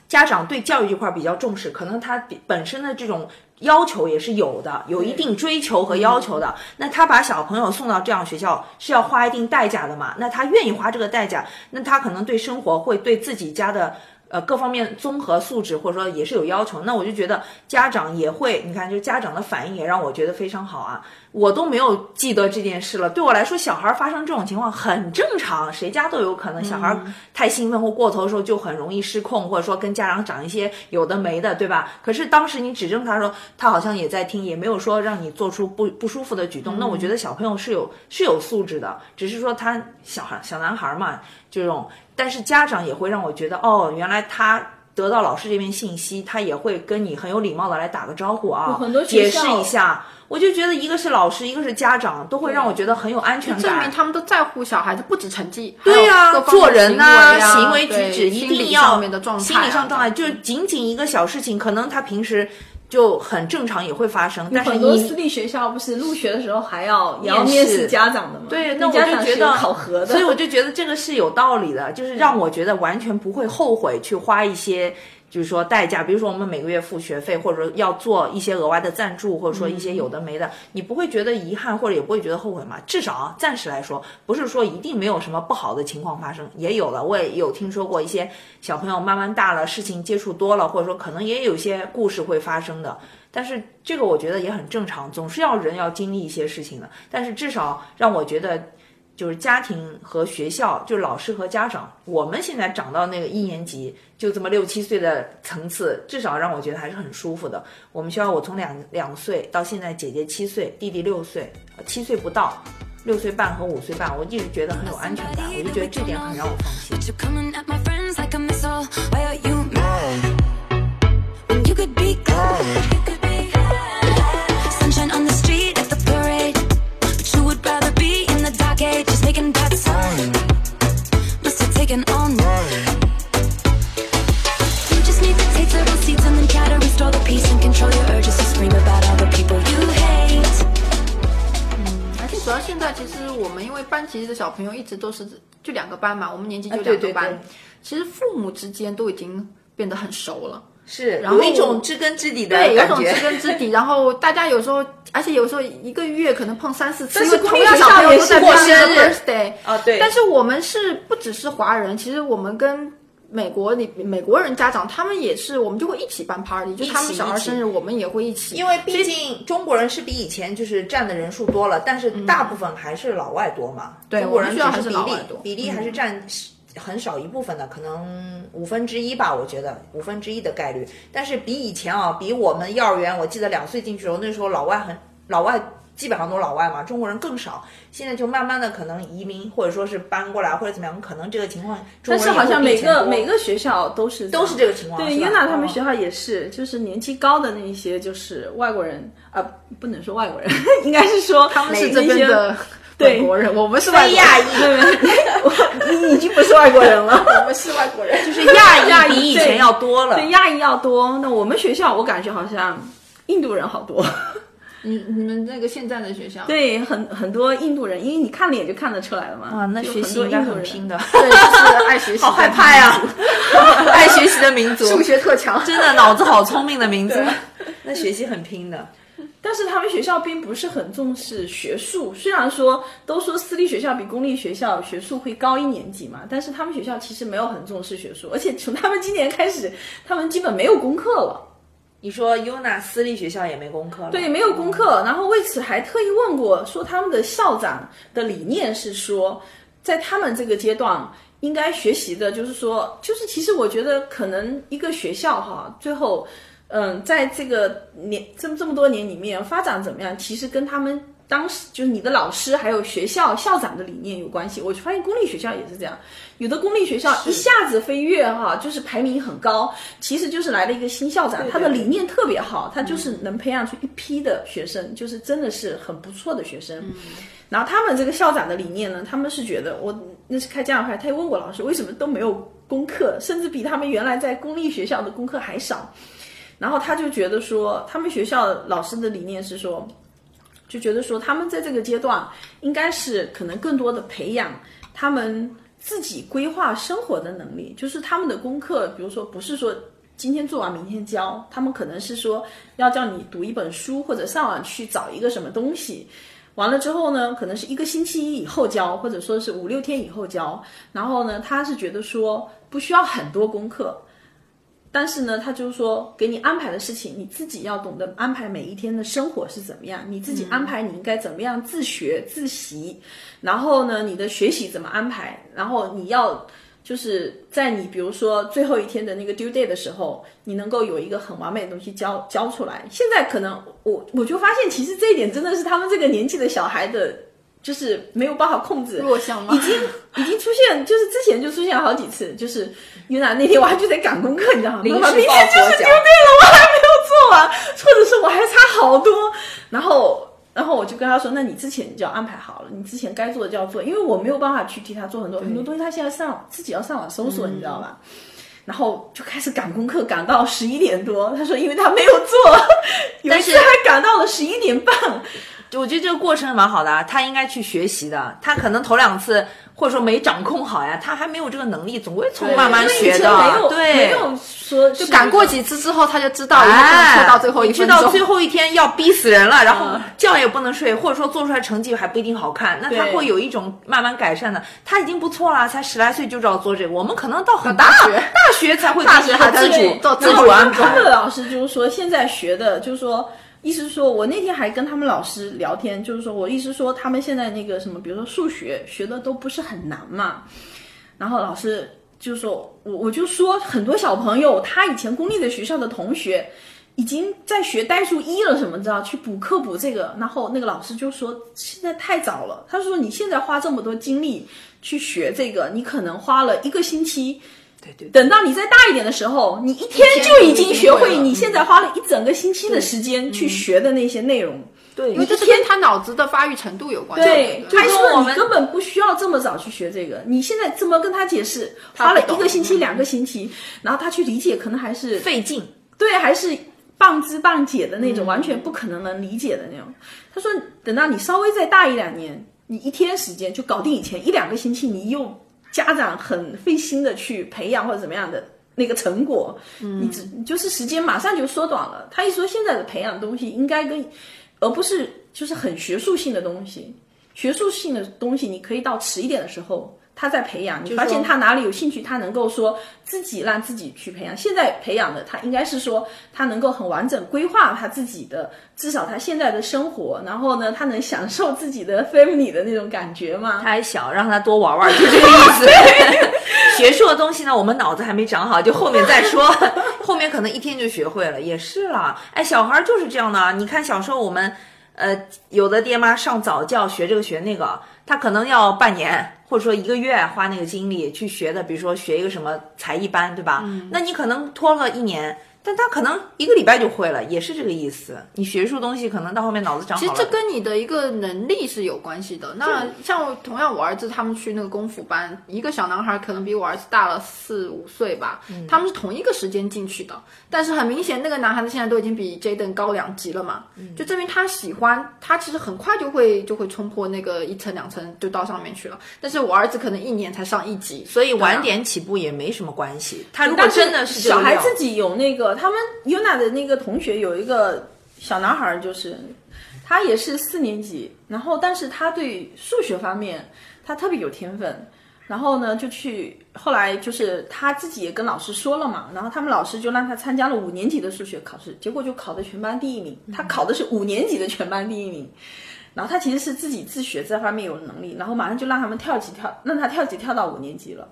家长对教育这块比较重视，可能他比本身的这种要求也是有的，有一定追求和要求的。那他把小朋友送到这样学校是要花一定代价的嘛？那他愿意花这个代价，那他可能对生活会对自己家的。呃，各方面综合素质或者说也是有要求，那我就觉得家长也会，你看，就家长的反应也让我觉得非常好啊。我都没有记得这件事了，对我来说，小孩发生这种情况很正常，谁家都有可能。小孩太兴奋或过头的时候，就很容易失控，或者说跟家长讲一些有的没的，对吧？可是当时你指正他说，他好像也在听，也没有说让你做出不不舒服的举动。那我觉得小朋友是有是有素质的，只是说他小孩小男孩嘛，这种。但是家长也会让我觉得，哦，原来他得到老师这边信息，他也会跟你很有礼貌的来打个招呼啊，很多解释一下。我就觉得一个是老师，一个是家长，都会让我觉得很有安全感。证明他们都在乎小孩子，不止成绩，对呀、呀、做人呐、呐、行为举止一心理定要上面的状态、啊，心理上状态，就是仅仅一个小事情，可能他平时就很正常，也会发生。但是很多私立学校不是入学的时候还要也要面试家长的吗？对，那我就觉得考核的，所以我就觉得这个是有道理的，就是让我觉得完全不会后悔去花一些。就是说代价，比如说我们每个月付学费，或者说要做一些额外的赞助，或者说一些有的没的，你不会觉得遗憾，或者也不会觉得后悔嘛？至少啊，暂时来说，不是说一定没有什么不好的情况发生，也有了。我也有听说过一些小朋友慢慢大了，事情接触多了，或者说可能也有一些故事会发生的。但是这个我觉得也很正常，总是要人要经历一些事情的。但是至少让我觉得。就是家庭和学校，就是老师和家长，我们现在长到那个一年级，就这么六七岁的层次，至少让我觉得还是很舒服的。我们学校，我从两两岁到现在，姐姐七岁，弟弟六岁，七岁不到，六岁半和五岁半，我一直觉得很有安全感，我就觉得这点很让我放心。在其实我们因为班级的小朋友一直都是就两个班嘛，我们年级就两个班，对其实父母之间都已经变得很熟了。是，然后有一种知根知底的对，有一。种知根知底，然后大家有时候，而且有时候一个月可能碰三四次，但是因为同样小朋友都在办生日 birthday 啊对但是我们是不只是华人，其实我们跟美国里美国人家长他们也是，我们就会一起办 party，就他们小孩生日我们也会一起，因为毕竟中国人是比以前就是占的人数多了，但是大部分还是老外多嘛。对中国人只是比例比例还是占很少一部分的，可能五分之一吧，我觉得五分之一的概率。但是比以前啊，比我们幼儿园，我记得两岁进去的时候，那时候老外很老外。基本上都是老外嘛，中国人更少。现在就慢慢的可能移民或者说是搬过来或者怎么样，可能这个情况，但是好像每个每个学校都是都是这个情况对，是吧？约娜他们哦学校也是，就是年纪高的那一些，就是外国人啊、不能说外国人，应该是说他们是这边的对。美国人，我们是外非国人。亚裔，你已经不是外国人了，我们是外国人，就是亚亚裔裔比以前要多了。对亚裔要多。那我们学校我感觉好像印度人好多，你你们那个现在的学校，对，很很多印度人，因为你看脸就看得出来了嘛。啊，那学习应该很拼的，对，就是爱学习，好害怕呀！爱学习的民族，数学特强，真的脑子好聪明的民族，那学习很拼的。但是他们学校并不是很重视学术，虽然说都说私立学校比公立学校学术会高一年级嘛，但是他们学校其实没有很重视学术，而且从他们今年开始，他们基本没有功课了。你说 UNA 私立学校也没功课了？对，没有功课。然后为此还特意问过，说他们的校长的理念是说，在他们这个阶段应该学习的，就是说，就是其实我觉得可能一个学校哈，最后，嗯，在这个年这么这么多年里面发展怎么样，其实跟他们当时就是你的老师还有学校校长的理念有关系。我发现公立学校也是这样，有的公立学校一下子飞跃哈，就是排名很高，其实就是来了一个新校长，他的理念特别好，他就是能培养出一批的学生，就是真的是很不错的学生。然后他们这个校长的理念呢，他们是觉得我那是开家长会，他也问我老师为什么都没有功课，甚至比他们原来在公立学校的功课还少。然后他就觉得说，他们学校老师的理念是说，就觉得说他们在这个阶段应该是可能更多的培养他们自己规划生活的能力，就是他们的功课，比如说不是说今天做完明天交，他们可能是说要叫你读一本书或者上网去找一个什么东西。完了之后呢，可能是一个星期一以后交，或者说是五六天以后交。然后呢，他是觉得说不需要很多功课，但是呢，他就是说给你安排的事情，你自己要懂得安排每一天的生活是怎么样，你自己安排你应该怎么样自学自习，然后呢，你的学习怎么安排，然后你要。就是在你比如说最后一天的那个 due day 的时候，你能够有一个很完美的东西交交出来。现在可能我我就发现，其实这一点真的是他们这个年纪的小孩的，就是没有办法控制弱项吗已经已经出现，就是之前就出现了好几次，就是云南那天我还就在赶功课，你知道吗？明天就是脚 day 了，我还没有做完，或者是我还差好多，然后。然后我就跟他说：“那你之前你就要安排好了，你之前该做的就要做，因为我没有办法去替他做很多很多东西，他现在上自己要上网搜索，你知道吧？然后就开始赶功课，赶到十一点多。他说，因为他没有做，有一次还赶到了十一点半。我觉得这个过程蛮好的啊，他应该去学习的。他可能头两次或者说没掌控好呀，他还没有这个能力，总归从慢慢学的。前没有对，没有说就赶过几次之后，他就知道一定哎，拖到最后一你知分钟。道最后一天要逼死人了，然后嗯觉也不能睡，或者说做出来成绩还不一定好看，那他会有一种慢慢改善的。他已经不错了，才十来岁就知道做这个，我们可能到很大学大学才会大学还自主做自主安排他们。的老师就是说，现在学的，就是说，意思是说我那天还跟他们老师聊天，就是说我意思说，他们现在那个什么，比如说数学学的都不是很难嘛，然后老师就说，我我就说很多小朋友，他以前公立的学校的同学。已经在学代数一了，什么知道？去补课补这个，然后那个老师就说现在太早了。他说你现在花这么多精力去学这个，你可能花了一个星期，对对，等到你再大一点的时候，你一天就已经学会你现在花了一整个星期的时间去学的那些内容。对，因为这是跟他脑子的发育程度有关系。对，他说你跟我们根本不需要这么早去学这个，你现在这么跟他解释，花了一个星期、两个星期，然后他去理解，可能还是费劲。对，还是半知半解的那种，完全不可能能理解的那种。他说，等到你稍微再大一两年，你一天时间就搞定以前一两个星期，你用家长很费心的去培养或者怎么样的那个成果，你只就是时间马上就缩短了。他一说现在的培养东西应该跟，而不是就是很学术性的东西，学术性的东西你可以到迟一点的时候。他在培养，你发现他哪里有兴趣，他能够说自己让自己去培养。现在培养的他应该是说，他能够很完整规划他自己的，至少他现在的生活，然后呢，他能享受自己的 family 的那种感觉嘛他。还小，让他多玩玩，就这个意思。学术的东西呢，我们脑子还没长好，就后面再说。后面可能一天就学会了，也是啦。哎，小孩就是这样的。你看小时候我们，呃，有的爹妈上早教学这个学那个，他可能要半年或者说一个月花那个精力去学的，比如说学一个什么才艺班，对吧？那你可能拖了一年。但他可能一个礼拜就会了，也是这个意思。你学术东西可能到后面脑子长好了。其实这跟你的一个能力是有关系的。那像同样我儿子他们去那个功夫班，一个小男孩可能比我儿子大了四五岁吧，他们是同一个时间进去的，但是很明显那个男孩子现在都已经比 Jaden 高两级了嘛，就证明他喜欢，他其实很快就会就会冲破那个一层两层就到上面去了。但是我儿子可能一年才上一级，所以晚点起步也没什么关系。他如果真的是小孩自己有那个，他们 UNA 的那个同学有一个小男孩就是他也是四年级，然后但是他对数学方面他特别有天分。然后呢，就去后来就是他自己也跟老师说了嘛，然后他们老师就让他参加了五年级的数学考试，结果就考的全班第一名。他考的是五年级的全班第一名，然后他其实是自己自学这方面有能力，然后马上就让他们跳级跳，让他跳级跳到五年级了。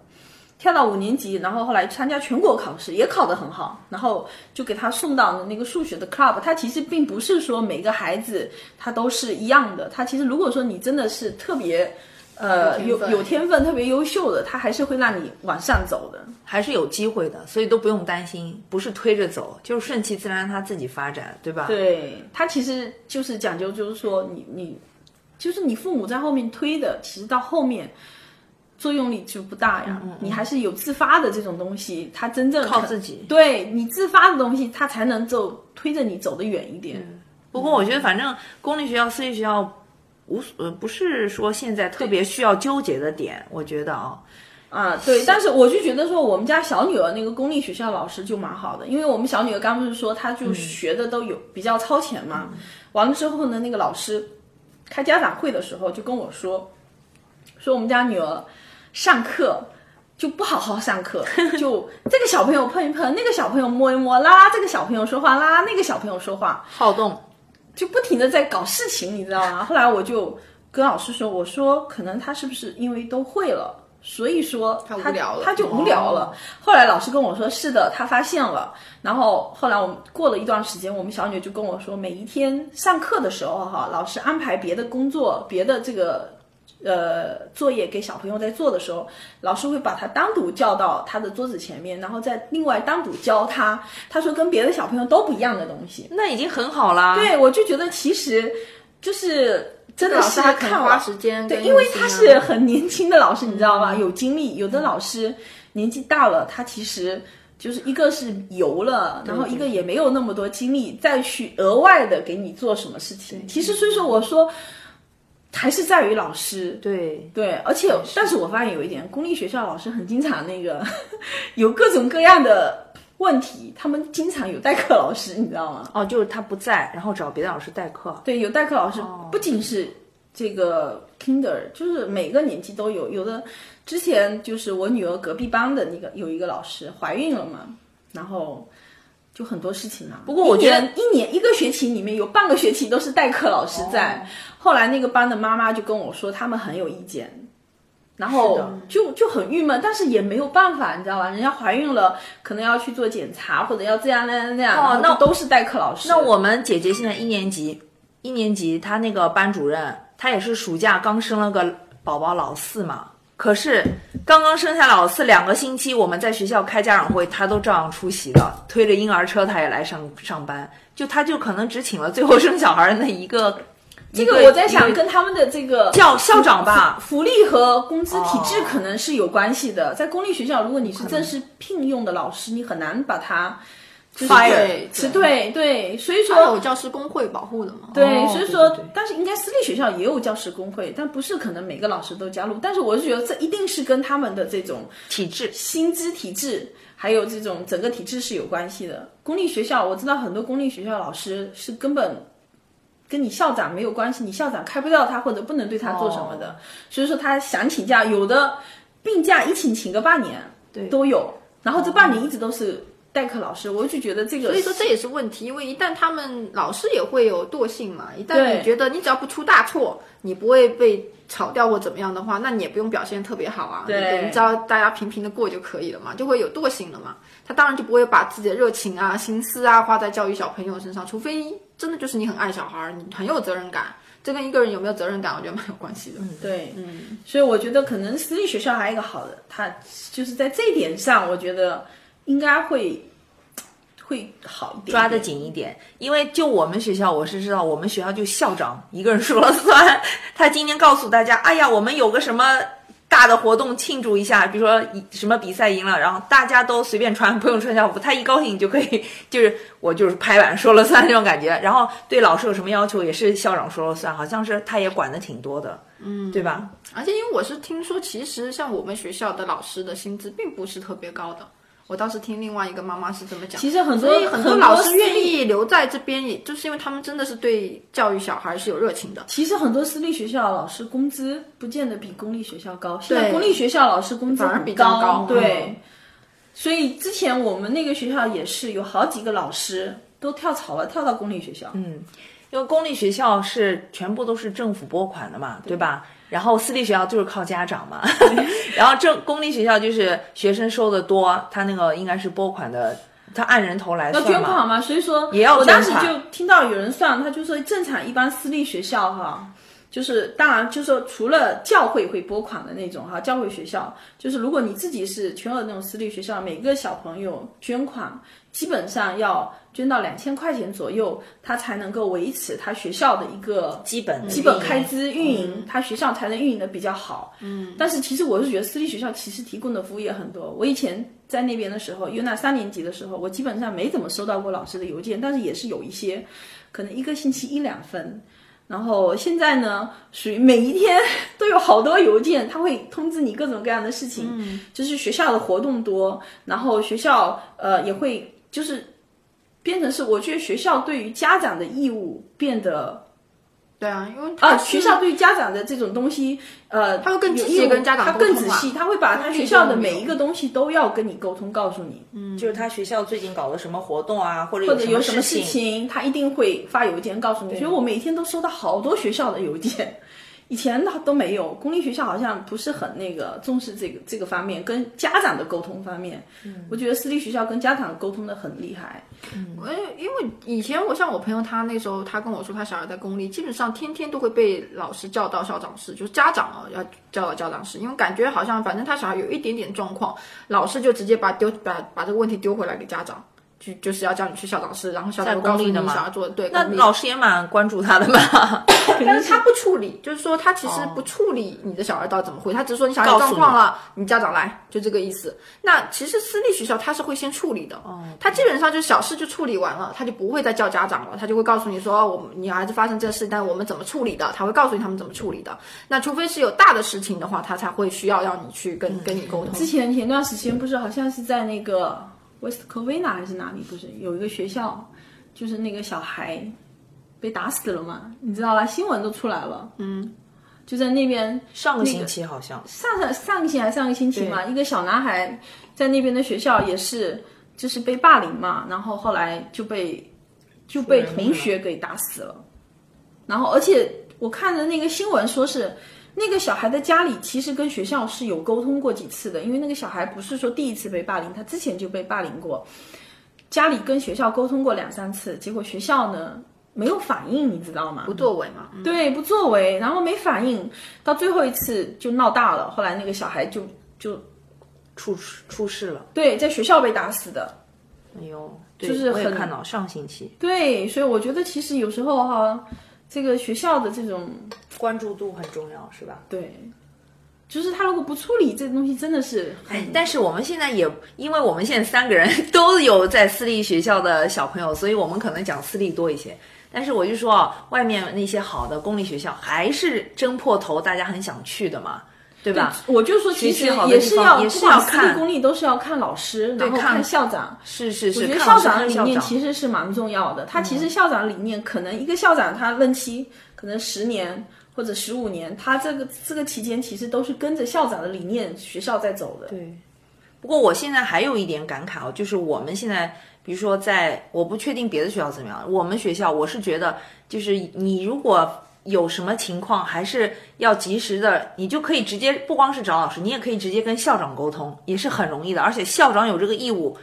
跳到五年级，然后后来参加全国考试也考得很好，然后就给他送到那个数学的 club。他其实并不是说每个孩子他都是一样的，他其实如果说你真的是特别。呃，有有天分特别优秀的，他还是会让你往上走的。还是有机会的，所以都不用担心，不是推着走，就是顺其自然，让他自己发展，对吧？对他其实就是讲究，就是说你你，就是你父母在后面推的，其实到后面作用力就不大呀。你还是有自发的这种东西，它真正靠自己。对你自发的东西，它才能走推着你走得远一点。不过我觉得，反正公立学校、私立学校无所呃不是说现在特别需要纠结的点，我觉得啊，啊，对，但是我就觉得说，我们家小女儿那个公立学校老师就蛮好的，因为我们小女儿刚不是说她就学的都有比较超前嘛，完了之后呢，那个老师开家长会的时候就跟我说，说我们家女儿上课就不好好上课，就这个小朋友碰一碰，那个小朋友摸一摸，拉拉这个小朋友说话，拉那个小朋友说话，好动，就不停的在搞事情，你知道吗？后来我就跟老师说，我说可能他是不是因为都会了，所以说他无聊了他就无聊了。后来老师跟我说，是的，他发现了。然后后来我们过了一段时间，我们小女就跟我说，每一天上课的时候哈，老师安排别的工作，别的这个。呃，作业给小朋友在做的时候，老师会把他单独叫到他的桌子前面，然后再另外单独教他。他说跟别的小朋友都不一样的东西。那已经很好啦。对，我就觉得其实就是真的老是看完时间跟对，因为他是很年轻的老师，你知道吧？有精力，有的老师年纪大了，他其实就是一个是游了，然后一个也没有那么多精力再去额外的给你做什么事情。其实所以说我说。还是在于老师，对对，而且但是我发现有一点，公立学校老师很经常那个 有各种各样的问题，他们经常有代课老师，你知道吗？哦，就是他不在，然后找别的老师代课。对，有代课老师，不仅是这个 Kinder，就是每个年级都有。有的之前就是我女儿隔壁班的那个有一个老师怀孕了嘛，然后就很多事情啊。不过我觉得一年一个学期里面有半个学期都是代课老师在。后来那个班的妈妈就跟我说，他们很有意见。然后就就很郁闷，但是也没有办法，你知道吧？人家怀孕了，可能要去做检查，或者要这样那样那样，哦那都是代课老师。那我们姐姐现在一年级，一年级她那个班主任，她也是暑假刚生了个宝宝老四嘛。可是刚刚生下老四两个星期，我们在学校开家长会，她都照样出席了，推着婴儿车她也来上上班。就她就可能只请了最后生小孩的那一个。这个我在想，跟他们的这个校校长吧福利和工资体制可能是有关系的。在公立学校，如果你是正式聘用的老师，你很难把他就是 Fire，是对对，所以说有说教师工会保护的嘛。对，哦所以说但是应该私立学校也有教师工会，但不是可能每个老师都加入。但是我是觉得这一定是跟他们的这种体制薪资体制，还有这种整个体制是有关系的。公立学校我知道很多公立学校老师是根本跟你校长没有关系，你校长开不掉他或者不能对他做什么的，所以说他想请假，有的病假一请请个半年，对都有。然后这半年一直都是代课老师，我就觉得这个，所以说这也是问题，因为一旦他们老师也会有惰性嘛，一旦你觉得你只要不出大错，你不会被炒掉或怎么样的话，那你也不用表现特别好啊，对你只要大家平平的过就可以了嘛，就会有惰性了嘛。他当然就不会把自己的热情啊、心思啊花在教育小朋友身上，除非真的就是你很爱小孩儿，你很有责任感，这跟一个人有没有责任感，我觉得蛮有关系的。对，嗯，所以我觉得可能私立学校还有一个好的，他就是在这一点上，我觉得应该会会好一点，抓得紧一点，因为就我们学校，我是知道，我们学校就校长一个人说了算。他今天告诉大家，哎呀，我们有个什么大的活动庆祝一下，比如说一什么比赛赢了，然后大家都随便穿，不用穿校服，他一高兴就可以，就是我就是拍板说了算那种感觉。然后对老师有什么要求，也是校长说了算，好像是他也管的挺多的，嗯，对吧？而且因为我是听说，其实像我们学校的老师的薪资并不是特别高的。我倒是听另外一个妈妈是这么讲。其实很多很多老师愿意留在这边，也就是因为他们真的是对教育小孩是有热情的。其实很多私立学校老师工资不见得比公立学校高，现在公立学校老师工资反而比较高对。嗯所以之前我们那个学校也是有好几个老师都跳槽了，跳到公立学校。嗯，因为公立学校是全部都是政府拨款的嘛，对吧？然后私立学校就是靠家长嘛，然后正公立学校就是学生收的多，他那个应该是拨款的，他按人头来要算嘛。捐款嘛，所以说也要我当时就听到有人算，他就说正常一般私立学校哈，就是当然就是说除了教会会拨款的那种哈，教会学校就是如果你自己是全额那种私立学校，每个小朋友捐款基本上要捐到两千块钱左右，他才能够维持他学校的一个基本基本开支运营，他学校才能运营的比较好。嗯，但是其实我是觉得私立学校其实提供的服务也很多。我以前在那边的时候，有那三年级的时候，我基本上没怎么收到过老师的邮件，但是也是有一些，可能一个星期一两封。然后现在呢，属于每一天都有好多邮件，他会通知你各种各样的事情，就是学校的活动多，然后学校呃也会就是变成是，我觉得学校对于家长的义务变得对啊，因为啊，学校对于家长的这种东西，呃，他会更有义务直接跟家长他沟通嘛更仔细，他会把他学校的每一个东西都要跟你沟通，告诉你，嗯就是他学校最近搞了什么活动啊，或者或者有有什么事情，他一定会发邮件告诉你。所以我每天都收到好多学校的邮件，以前的都没有。公立学校好像不是很那个重视这个这个方面，跟家长的沟通方面，我觉得私立学校跟家长沟通的很厉害。嗯，因为以前我像我朋友，他那时候他跟我说，他小孩在公立，基本上天天都会被老师叫到校长室，就是家长啊要叫到校长室，因为感觉好像反正他小孩有一点点状况，老师就直接把丢把把这个问题丢回来给家长。就就是要叫你去校长室，然后校长告诉你公立的吗小孩做的对。那老师也蛮关注他的嘛。但是他不处理，就是说他其实不处理你的小孩到底怎么回，他只是说你小孩有状况了，你家长来，就这个意思。那其实私立学校他是会先处理的，哦，他基本上就小事就处理完了，他就不会再叫家长了，他就会告诉你说我们你孩子发生这事，但我们怎么处理的，他会告诉你他们怎么处理的。那除非是有大的事情的话，他才会需要让你去跟、跟你沟通。之前前段时间不是好像是在那个 West Covina 还是哪里，不是有一个学校，就是那个小孩被打死了嘛？你知道吧？新闻都出来了。嗯，就在那边上个星期好像上上上个星期还是上个星期嘛，一个小男孩在那边的学校也是就是被霸凌嘛，然后后来就被就被同学给打死了，然后而且我看的那个新闻说是。那个小孩的家里其实跟学校是有沟通过几次的，因为那个小孩不是说第一次被霸凌，他之前就被霸凌过，家里跟学校沟通过两三次，结果学校呢没有反应，你知道吗？不作为嘛，嗯对，不作为，然后没反应，到最后一次就闹大了，后来那个小孩就就出出事了。对，在学校被打死的。哎呦，就就是很看到上星期对，所以我觉得其实有时候哈，这个学校的这种关注度很重要，是吧？对，就是他如果不处理这个东西，真的是很哎，但是我们现在也，因为我们现在三个人都有在私立学校的小朋友，所以我们可能讲私立多一些。但是我就说啊，外面那些好的公立学校还是争破头，大家很想去的嘛，对吧？我就说，其实也是要也是要看私立公立都是要看老师，然后看看校长。是是是，我觉得校长的理念其实是蛮重要的。他其实校长理念可能一个校长他任期可能十年或者十五年，他这个这个期间其实都是跟着校长的理念学校在走的。对。不过我现在还有一点感慨哦，就是我们现在，比如说在，我不确定别的学校怎么样，我们学校我是觉得，就是你如果有什么情况，还是要及时的，你就可以直接不光是找老师，你也可以直接跟校长沟通，也是很容易的，而且校长有这个义务。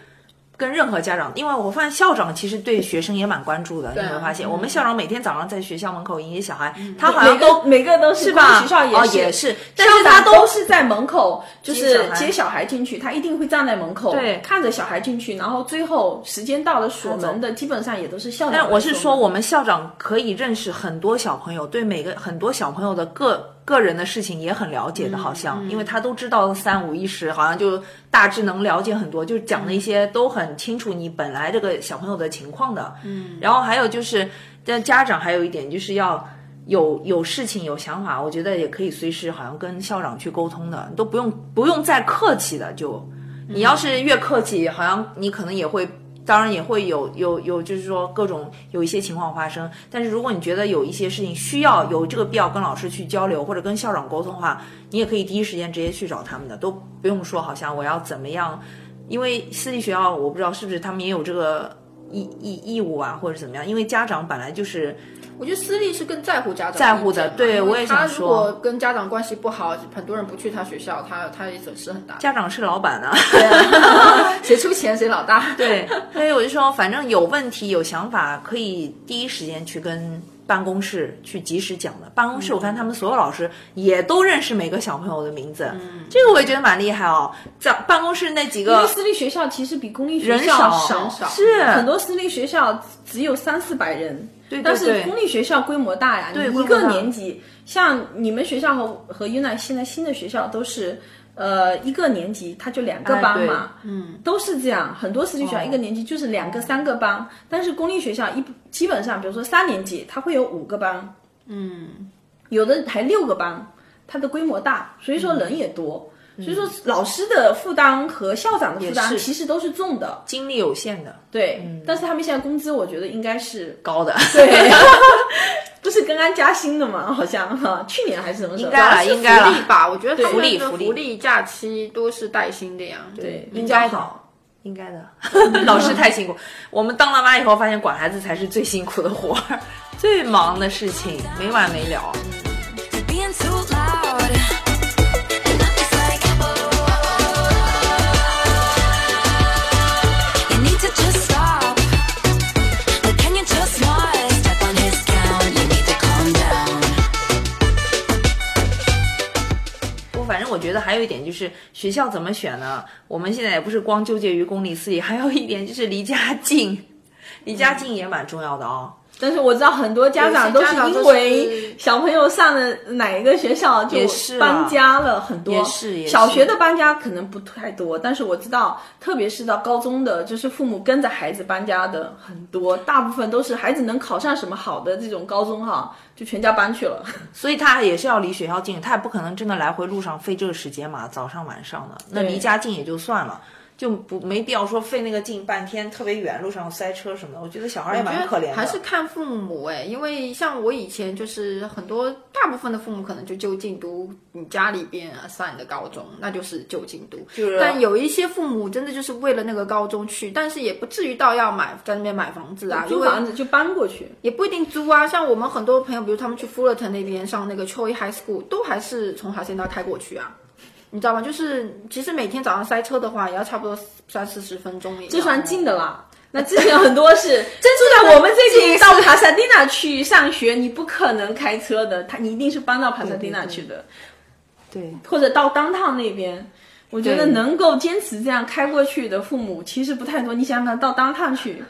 跟任何家长，因为我发现校长其实对学生也蛮关注的。你有没有发现，我们校长每天早上在学校门口迎接小孩，他好像每个都每个都是是吧？学校也也是，但是他都都是在门口，就是接小孩进去，他一定会站在门口，对看着小孩进去，然后最后时间到了锁门的，基本上也都是校长。但我是说，我们校长可以认识很多小朋友，对每个很多小朋友的个个人的事情也很了解的，好像，因为他都知道三五一十，好像就大致能了解很多，就讲的一些都很清楚你本来这个小朋友的情况的。嗯，然后还有就是，但家长还有一点就是要。有有事情有想法，我觉得也可以随时好像跟校长去沟通的，都不用不用再客气的就，你要是越客气，好像你可能也会。当然也会有有有，就是说各种有一些情况发生。但是如果你觉得有一些事情需要有这个必要跟老师去交流，或者跟校长沟通的话，你也可以第一时间直接去找他们的，都不用说好像我要怎么样，因为私立学校我不知道是不是他们也有这个义义义务啊，或者怎么样，因为家长本来就是。我觉得私立是更在乎家长在乎的对我也想他如果跟家长关系不好，很多人不去他学校，他他也损失很大。家长是老板啊，谁出钱谁老大。对，所以我就说，反正有问题有想法，可以第一时间去跟办公室去及时讲的。办公室我看他们所有老师也都认识每个小朋友的名字，这个我也觉得蛮厉害哦。在办公室那几因为个私立学校其实比公立学校少人少。是。很多私立学校只有三四百人，对对但是公立学校规模大呀，你一个年级，像你们学校和和 UNI 现在新的学校都是。呃，一个年级它就两个班嘛，嗯，都是这样。很多私立学校哦一个年级就是两个、三个班，但是公立学校一基本上，比如说三年级，它会有五个班，嗯，有的还六个班，它的规模大，所以说人也多，所以说老师的负担和校长的负担其实都是重的，精力有限的。对，但是他们现在工资，我觉得应该是高的，对，不是刚刚加薪的嘛？好像哈，去年还是什么时候？应该了应该了福利吧？我觉得福利福利福利假期都是带薪的呀。对，应该的比较好。应该的。老师太辛苦，我们当了妈以后发现管孩子才是最辛苦的活儿，最忙的事情没完没了。还有一点就是学校怎么选呢？我们现在也不是光纠结于公立私立，还有一点就是离家近，离家近也蛮重要的哦。但是我知道很多家长都是因为小朋友上了哪一个学校就搬家了很多，也是也小学的搬家可能不太多，但是我知道，特别是到高中的，就是父母跟着孩子搬家的很多，大部分都是孩子能考上什么好的这种高中哈，就全家搬去了。所以他也是要离学校近，他也不可能真的来回路上费这个时间嘛，早上晚上的，那离家近也就算了。就不没必要说费那个劲半天，特别远，路上塞车什么的。我觉得小孩也蛮可怜的。还是看父母哎，因为像我以前就是很多大部分的父母可能就就近读你家里边啊上你的高中，那就是就近读。就是但有一些父母真的就是为了那个高中去，但是也不至于到要买在那边买房子啊，租房子就搬过去，也不一定租啊。像我们很多朋友，比如他们去 Fullerton 那边上那个 Choi High School，都还是从海鲜道开过去啊。你知道吗？就是其实每天早上塞车的话，也要差不多三四十分钟也要。这算近的啦。那之前很多是 真住在我们最近到帕萨蒂娜去上学，你不可能开车的，他你一定是搬到帕萨蒂娜去的，对，或者到当趟那边。我觉得能够坚持这样开过去的父母其实不太多。你想想看，到当趟去，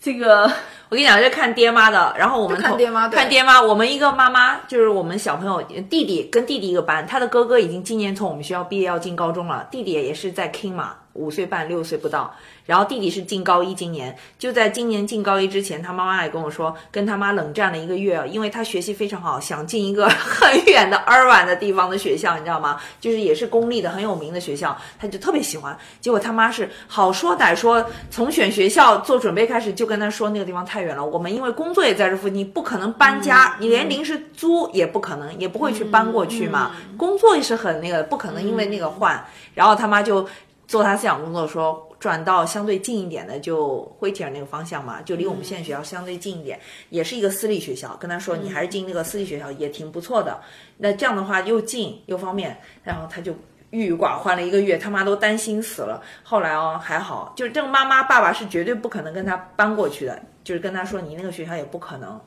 这个 我跟你讲，这看爹妈的。然后我们看爹妈看爹妈。我们一个妈妈就是我们小朋友弟弟跟弟弟一个班，他的哥哥已经今年从我们学校毕业要进高中了，弟弟也是在 King 嘛，五岁半六岁不到。然后弟弟是进高一，今年就在今年进高一之前，他妈妈也跟我说，跟他妈冷战了一个月，因为他学习非常好，想进一个 很远的二晚的地方的学校，你知道吗？就是也是公立的很有名的学校，他就特别喜欢。结果他妈是好说歹说，从选学校做准备开始，就跟他说那个地方太远了，我们因为工作也在这附近，不可能搬家，你连临时租也不可能，也不会去搬过去嘛。工作也是很那个，不可能因为那个换。然后他妈就做他思想工作说。转到相对近一点的，就灰体尔那个方向嘛，就离我们现在学校相对近一点，也是一个私立学校。跟他说，你还是进那个私立学校也挺不错的。那这样的话又近又方便，然后他就郁郁寡欢了一个月，他妈都担心死了。后来哦还好，就是这个妈妈爸爸是绝对不可能跟他搬过去的，就是跟他说你那个学校也不可能。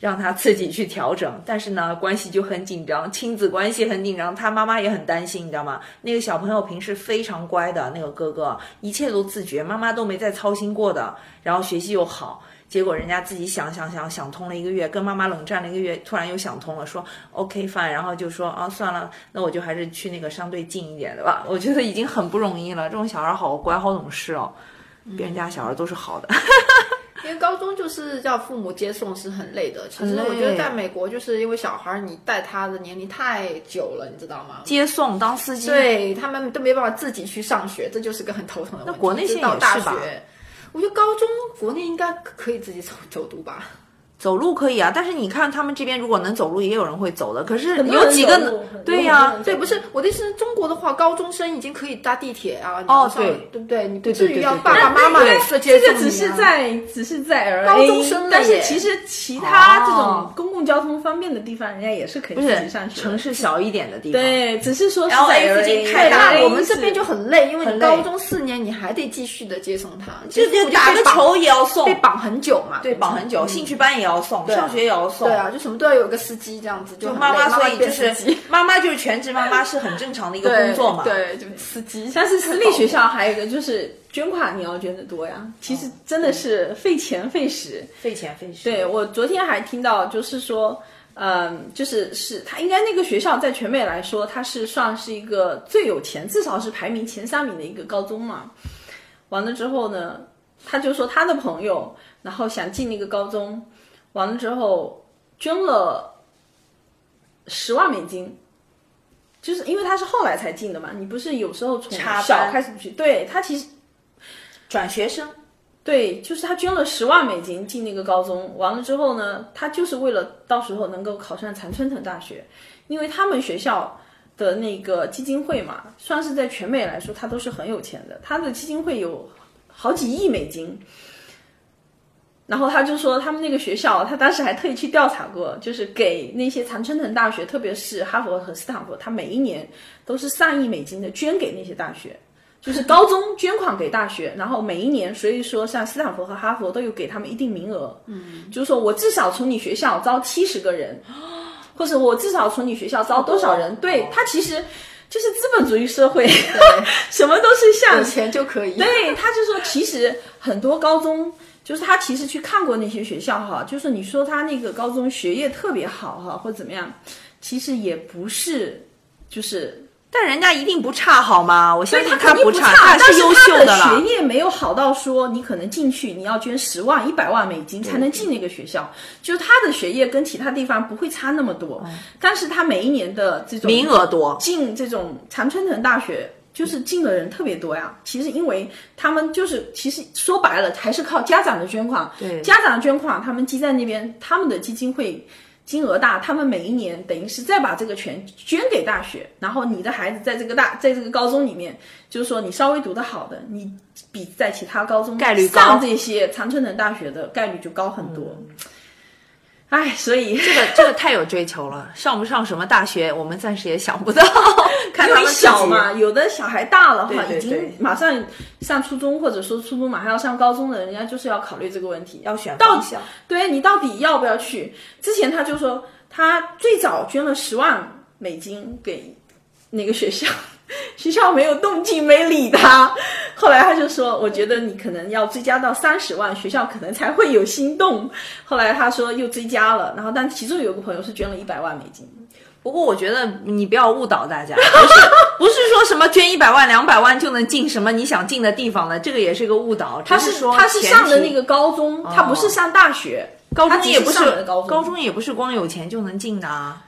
让他自己去调整，但是呢，关系就很紧张，亲子关系很紧张，他妈妈也很担心，你知道吗？那个小朋友平时非常乖的，那个哥哥一切都自觉，妈妈都没再操心过的，然后学习又好，结果人家自己想想想想通了一个月，跟妈妈冷战了一个月，突然又想通了，说 OK fine，然后就说啊算了，那我就还是去那个相对近一点的吧，我觉得已经很不容易了，这种小孩好乖好懂事哦，别人家小孩都是好的。因为高中就是叫父母接送是很累的。其实我觉得在美国，就是因为小孩你带他的年龄太久了，你知道吗？接送当司机，对他们都没办法自己去上学，这就是个很头疼的问题。那国内现在到大学，我觉得高中国内应该可以自己走走读吧。走路可以啊，但是你看他们这边如果能走路，也有人会走的。可是有几个对呀、对，不是我的意思是，中国的话，高中生已经可以搭地铁啊。哦对。对不对？你不对至于要爸爸妈妈对来接送你啊。这个只是在只是在高中生但是其实其他这哦种公共交通方便的地方，人家也是可以自己上学。城市小一点的地方，，对，只是说是在附近太大了我们这边就很累，因为你高中四年你还得继续的接送他，就就打个球也要送被，绑很久嘛。对，绑很久，兴趣班也要送，对啊上学也要送，对啊，就什么都要有个司机这样子，就妈妈，所以就是妈妈就是全职妈妈是很正常的一个 工作嘛。对，就司机。但是私立学校还有一个就是捐款，你要捐的多呀。其实真的是费钱费时。费钱费时。对我昨天还听到，就是说，嗯，就是是他应该那个学校在全美来说，它是算是一个最有钱，至少是排名前三名的一个高中嘛。完了之后呢，他就说他的朋友，然后想进那个高中，完了之后捐了十万美金。就是因为他是后来才进的嘛，你不是有时候从小开始去，对他其实转学生，对，就是他捐了十万美金进那个高中，完了之后呢，他就是为了到时候能够考上常春藤大学，因为他们学校的那个基金会嘛，算是在全美来说，他都是很有钱的，他的基金会有好几亿美金。然后他就说，他们那个学校，他当时还特意去调查过，就是给那些常春藤大学，特别是哈佛和斯坦福，他每一年都是上亿美金的捐给那些大学。就是高中捐款给大学，然后每一年，所以说像斯坦福和哈佛都有给他们一定名额，嗯，就是说我至少从你学校招七十个人，或者我至少从你学校招多少人？对他其实就是资本主义社会，什么都是向有钱就可以。对，他就说其实很多高中。就是他其实去看过那些学校哈，就是你说他那个高中学业特别好哈，或怎么样，其实也不是，就是但人家一定不差好吗？我相信他肯定不差，差，但是优秀的了学。业没有好到说你可能进去你要捐十万、一百万美金才能进那个学校，就是他的学业跟其他地方不会差那么多，但是他每一年的这种名额多进这种常春藤大学。就是进的人特别多呀，其实因为他们就是，其实说白了还是靠家长的捐款，对。家长的捐款，他们积在那边，他们的基金会金额大，他们每一年等于是再把这个钱捐给大学，然后你的孩子在这个大在这个高中里面，就是说你稍微读得好的，你比在其他高中概率高。上这些常春藤大学的概率就高很多。哎、所以这个这个太有追求了，上不上什么大学，我们暂时也想不到。看因为小嘛，有的小孩大了哈，已经马上上初中，或者说初中马上要上高中的，人家就是要考虑这个问题，要选到方向。对你到底要不要去？之前他就说他最早捐了十万美金给那个学校，学校没有动静，没理他。后来他就说，我觉得你可能要追加到三十万，学校可能才会有心动。后来他说又追加了，然后但其中有个朋友是捐了一百万美金。不过我觉得你不要误导大家，不是 不是说什么捐一百万两百万就能进什么你想进的地方了，这个也是一个误导。他是说他是上的那个高中，他不是上大学，高中也不上的高中。中也不是光有钱就能进的啊，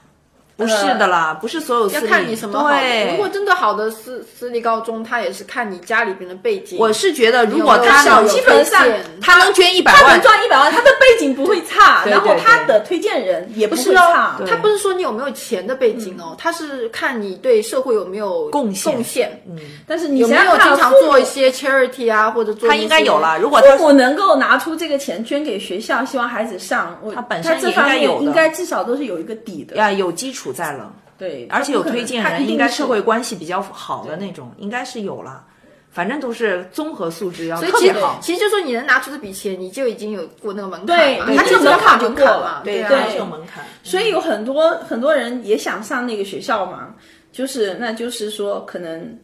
不是的啦，不是所有私立要看你什么好如果真的好的私私立高中，他也是看你家里边的背景。我是觉得，如果他能基本上他能捐一百他能万，赚一百万，他的背景不会差，然后他的推荐人也不会差。，他不是说你有没有钱的背景哦，他是看你对社会有没有贡献。贡献，但是你有没有想想看经常做一些 charity 啊，或者做他一些应该有了。如果他父母能够拿出这个钱捐给学校，希望孩子上，他本身这方面也应该有应该至少都是有一个底的。呀有基础在了，对，而且有推荐人，应该社会关系比较好的那种，应该是有了。反正都是综合素质要特别好。其实就说你能拿出这笔钱，你就已经有过那个门槛了，对对他就是这个门槛就门过了对，是有门槛。所以有很多很多人也想上那个学校嘛，就是那就是说，可能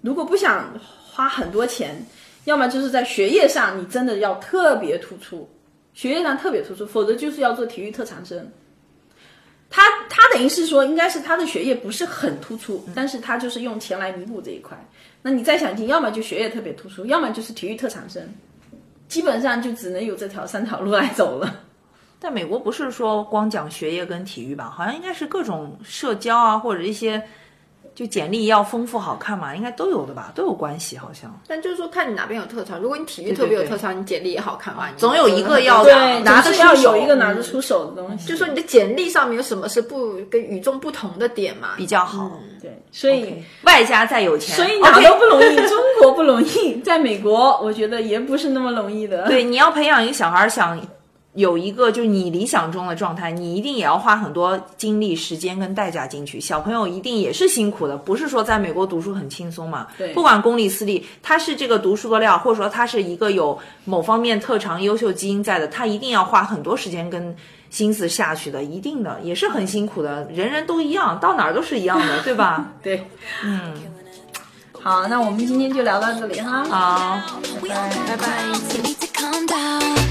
如果不想花很多钱，要么就是在学业上你真的要特别突出，学业上特别突出，否则就是要做体育特长生。他他等于是说，应该是他的学业不是很突出，但是他就是用钱来弥补这一块。那你再想进，要么就学业特别突出，要么就是体育特长生。基本上就只能有这条三条路来走了。但美国不是说光讲学业跟体育吧，好像应该是各种社交啊，或者一些就简历要丰富好看嘛，应该都有的吧，都有关系好像。但就是说看你哪边有特长，如果你体育特别有对特长，你简历也好看嘛。你总有一个要拿得总是要有一个拿得出手的东西。就说你的简历上面有什么是不跟与众不同的点嘛？比较好。对，所以外加再有钱，所以哪都不容易，中国不容易，在美国我觉得也不是那么容易的。对，你要培养一个小孩儿，想有一个就是你理想中的状态，你一定也要花很多精力、时间跟代价进去。小朋友一定也是辛苦的，不是说在美国读书很轻松嘛。对不管公立私立，他是这个读书的料，或者说他是一个有某方面特长、优秀基因在的，他一定要花很多时间跟。心思下去的，一定的也是很辛苦的，人人都一样，到哪儿都是一样的，对吧？对，嗯，好，那我们今天就聊到这里哈。好。We all got Bye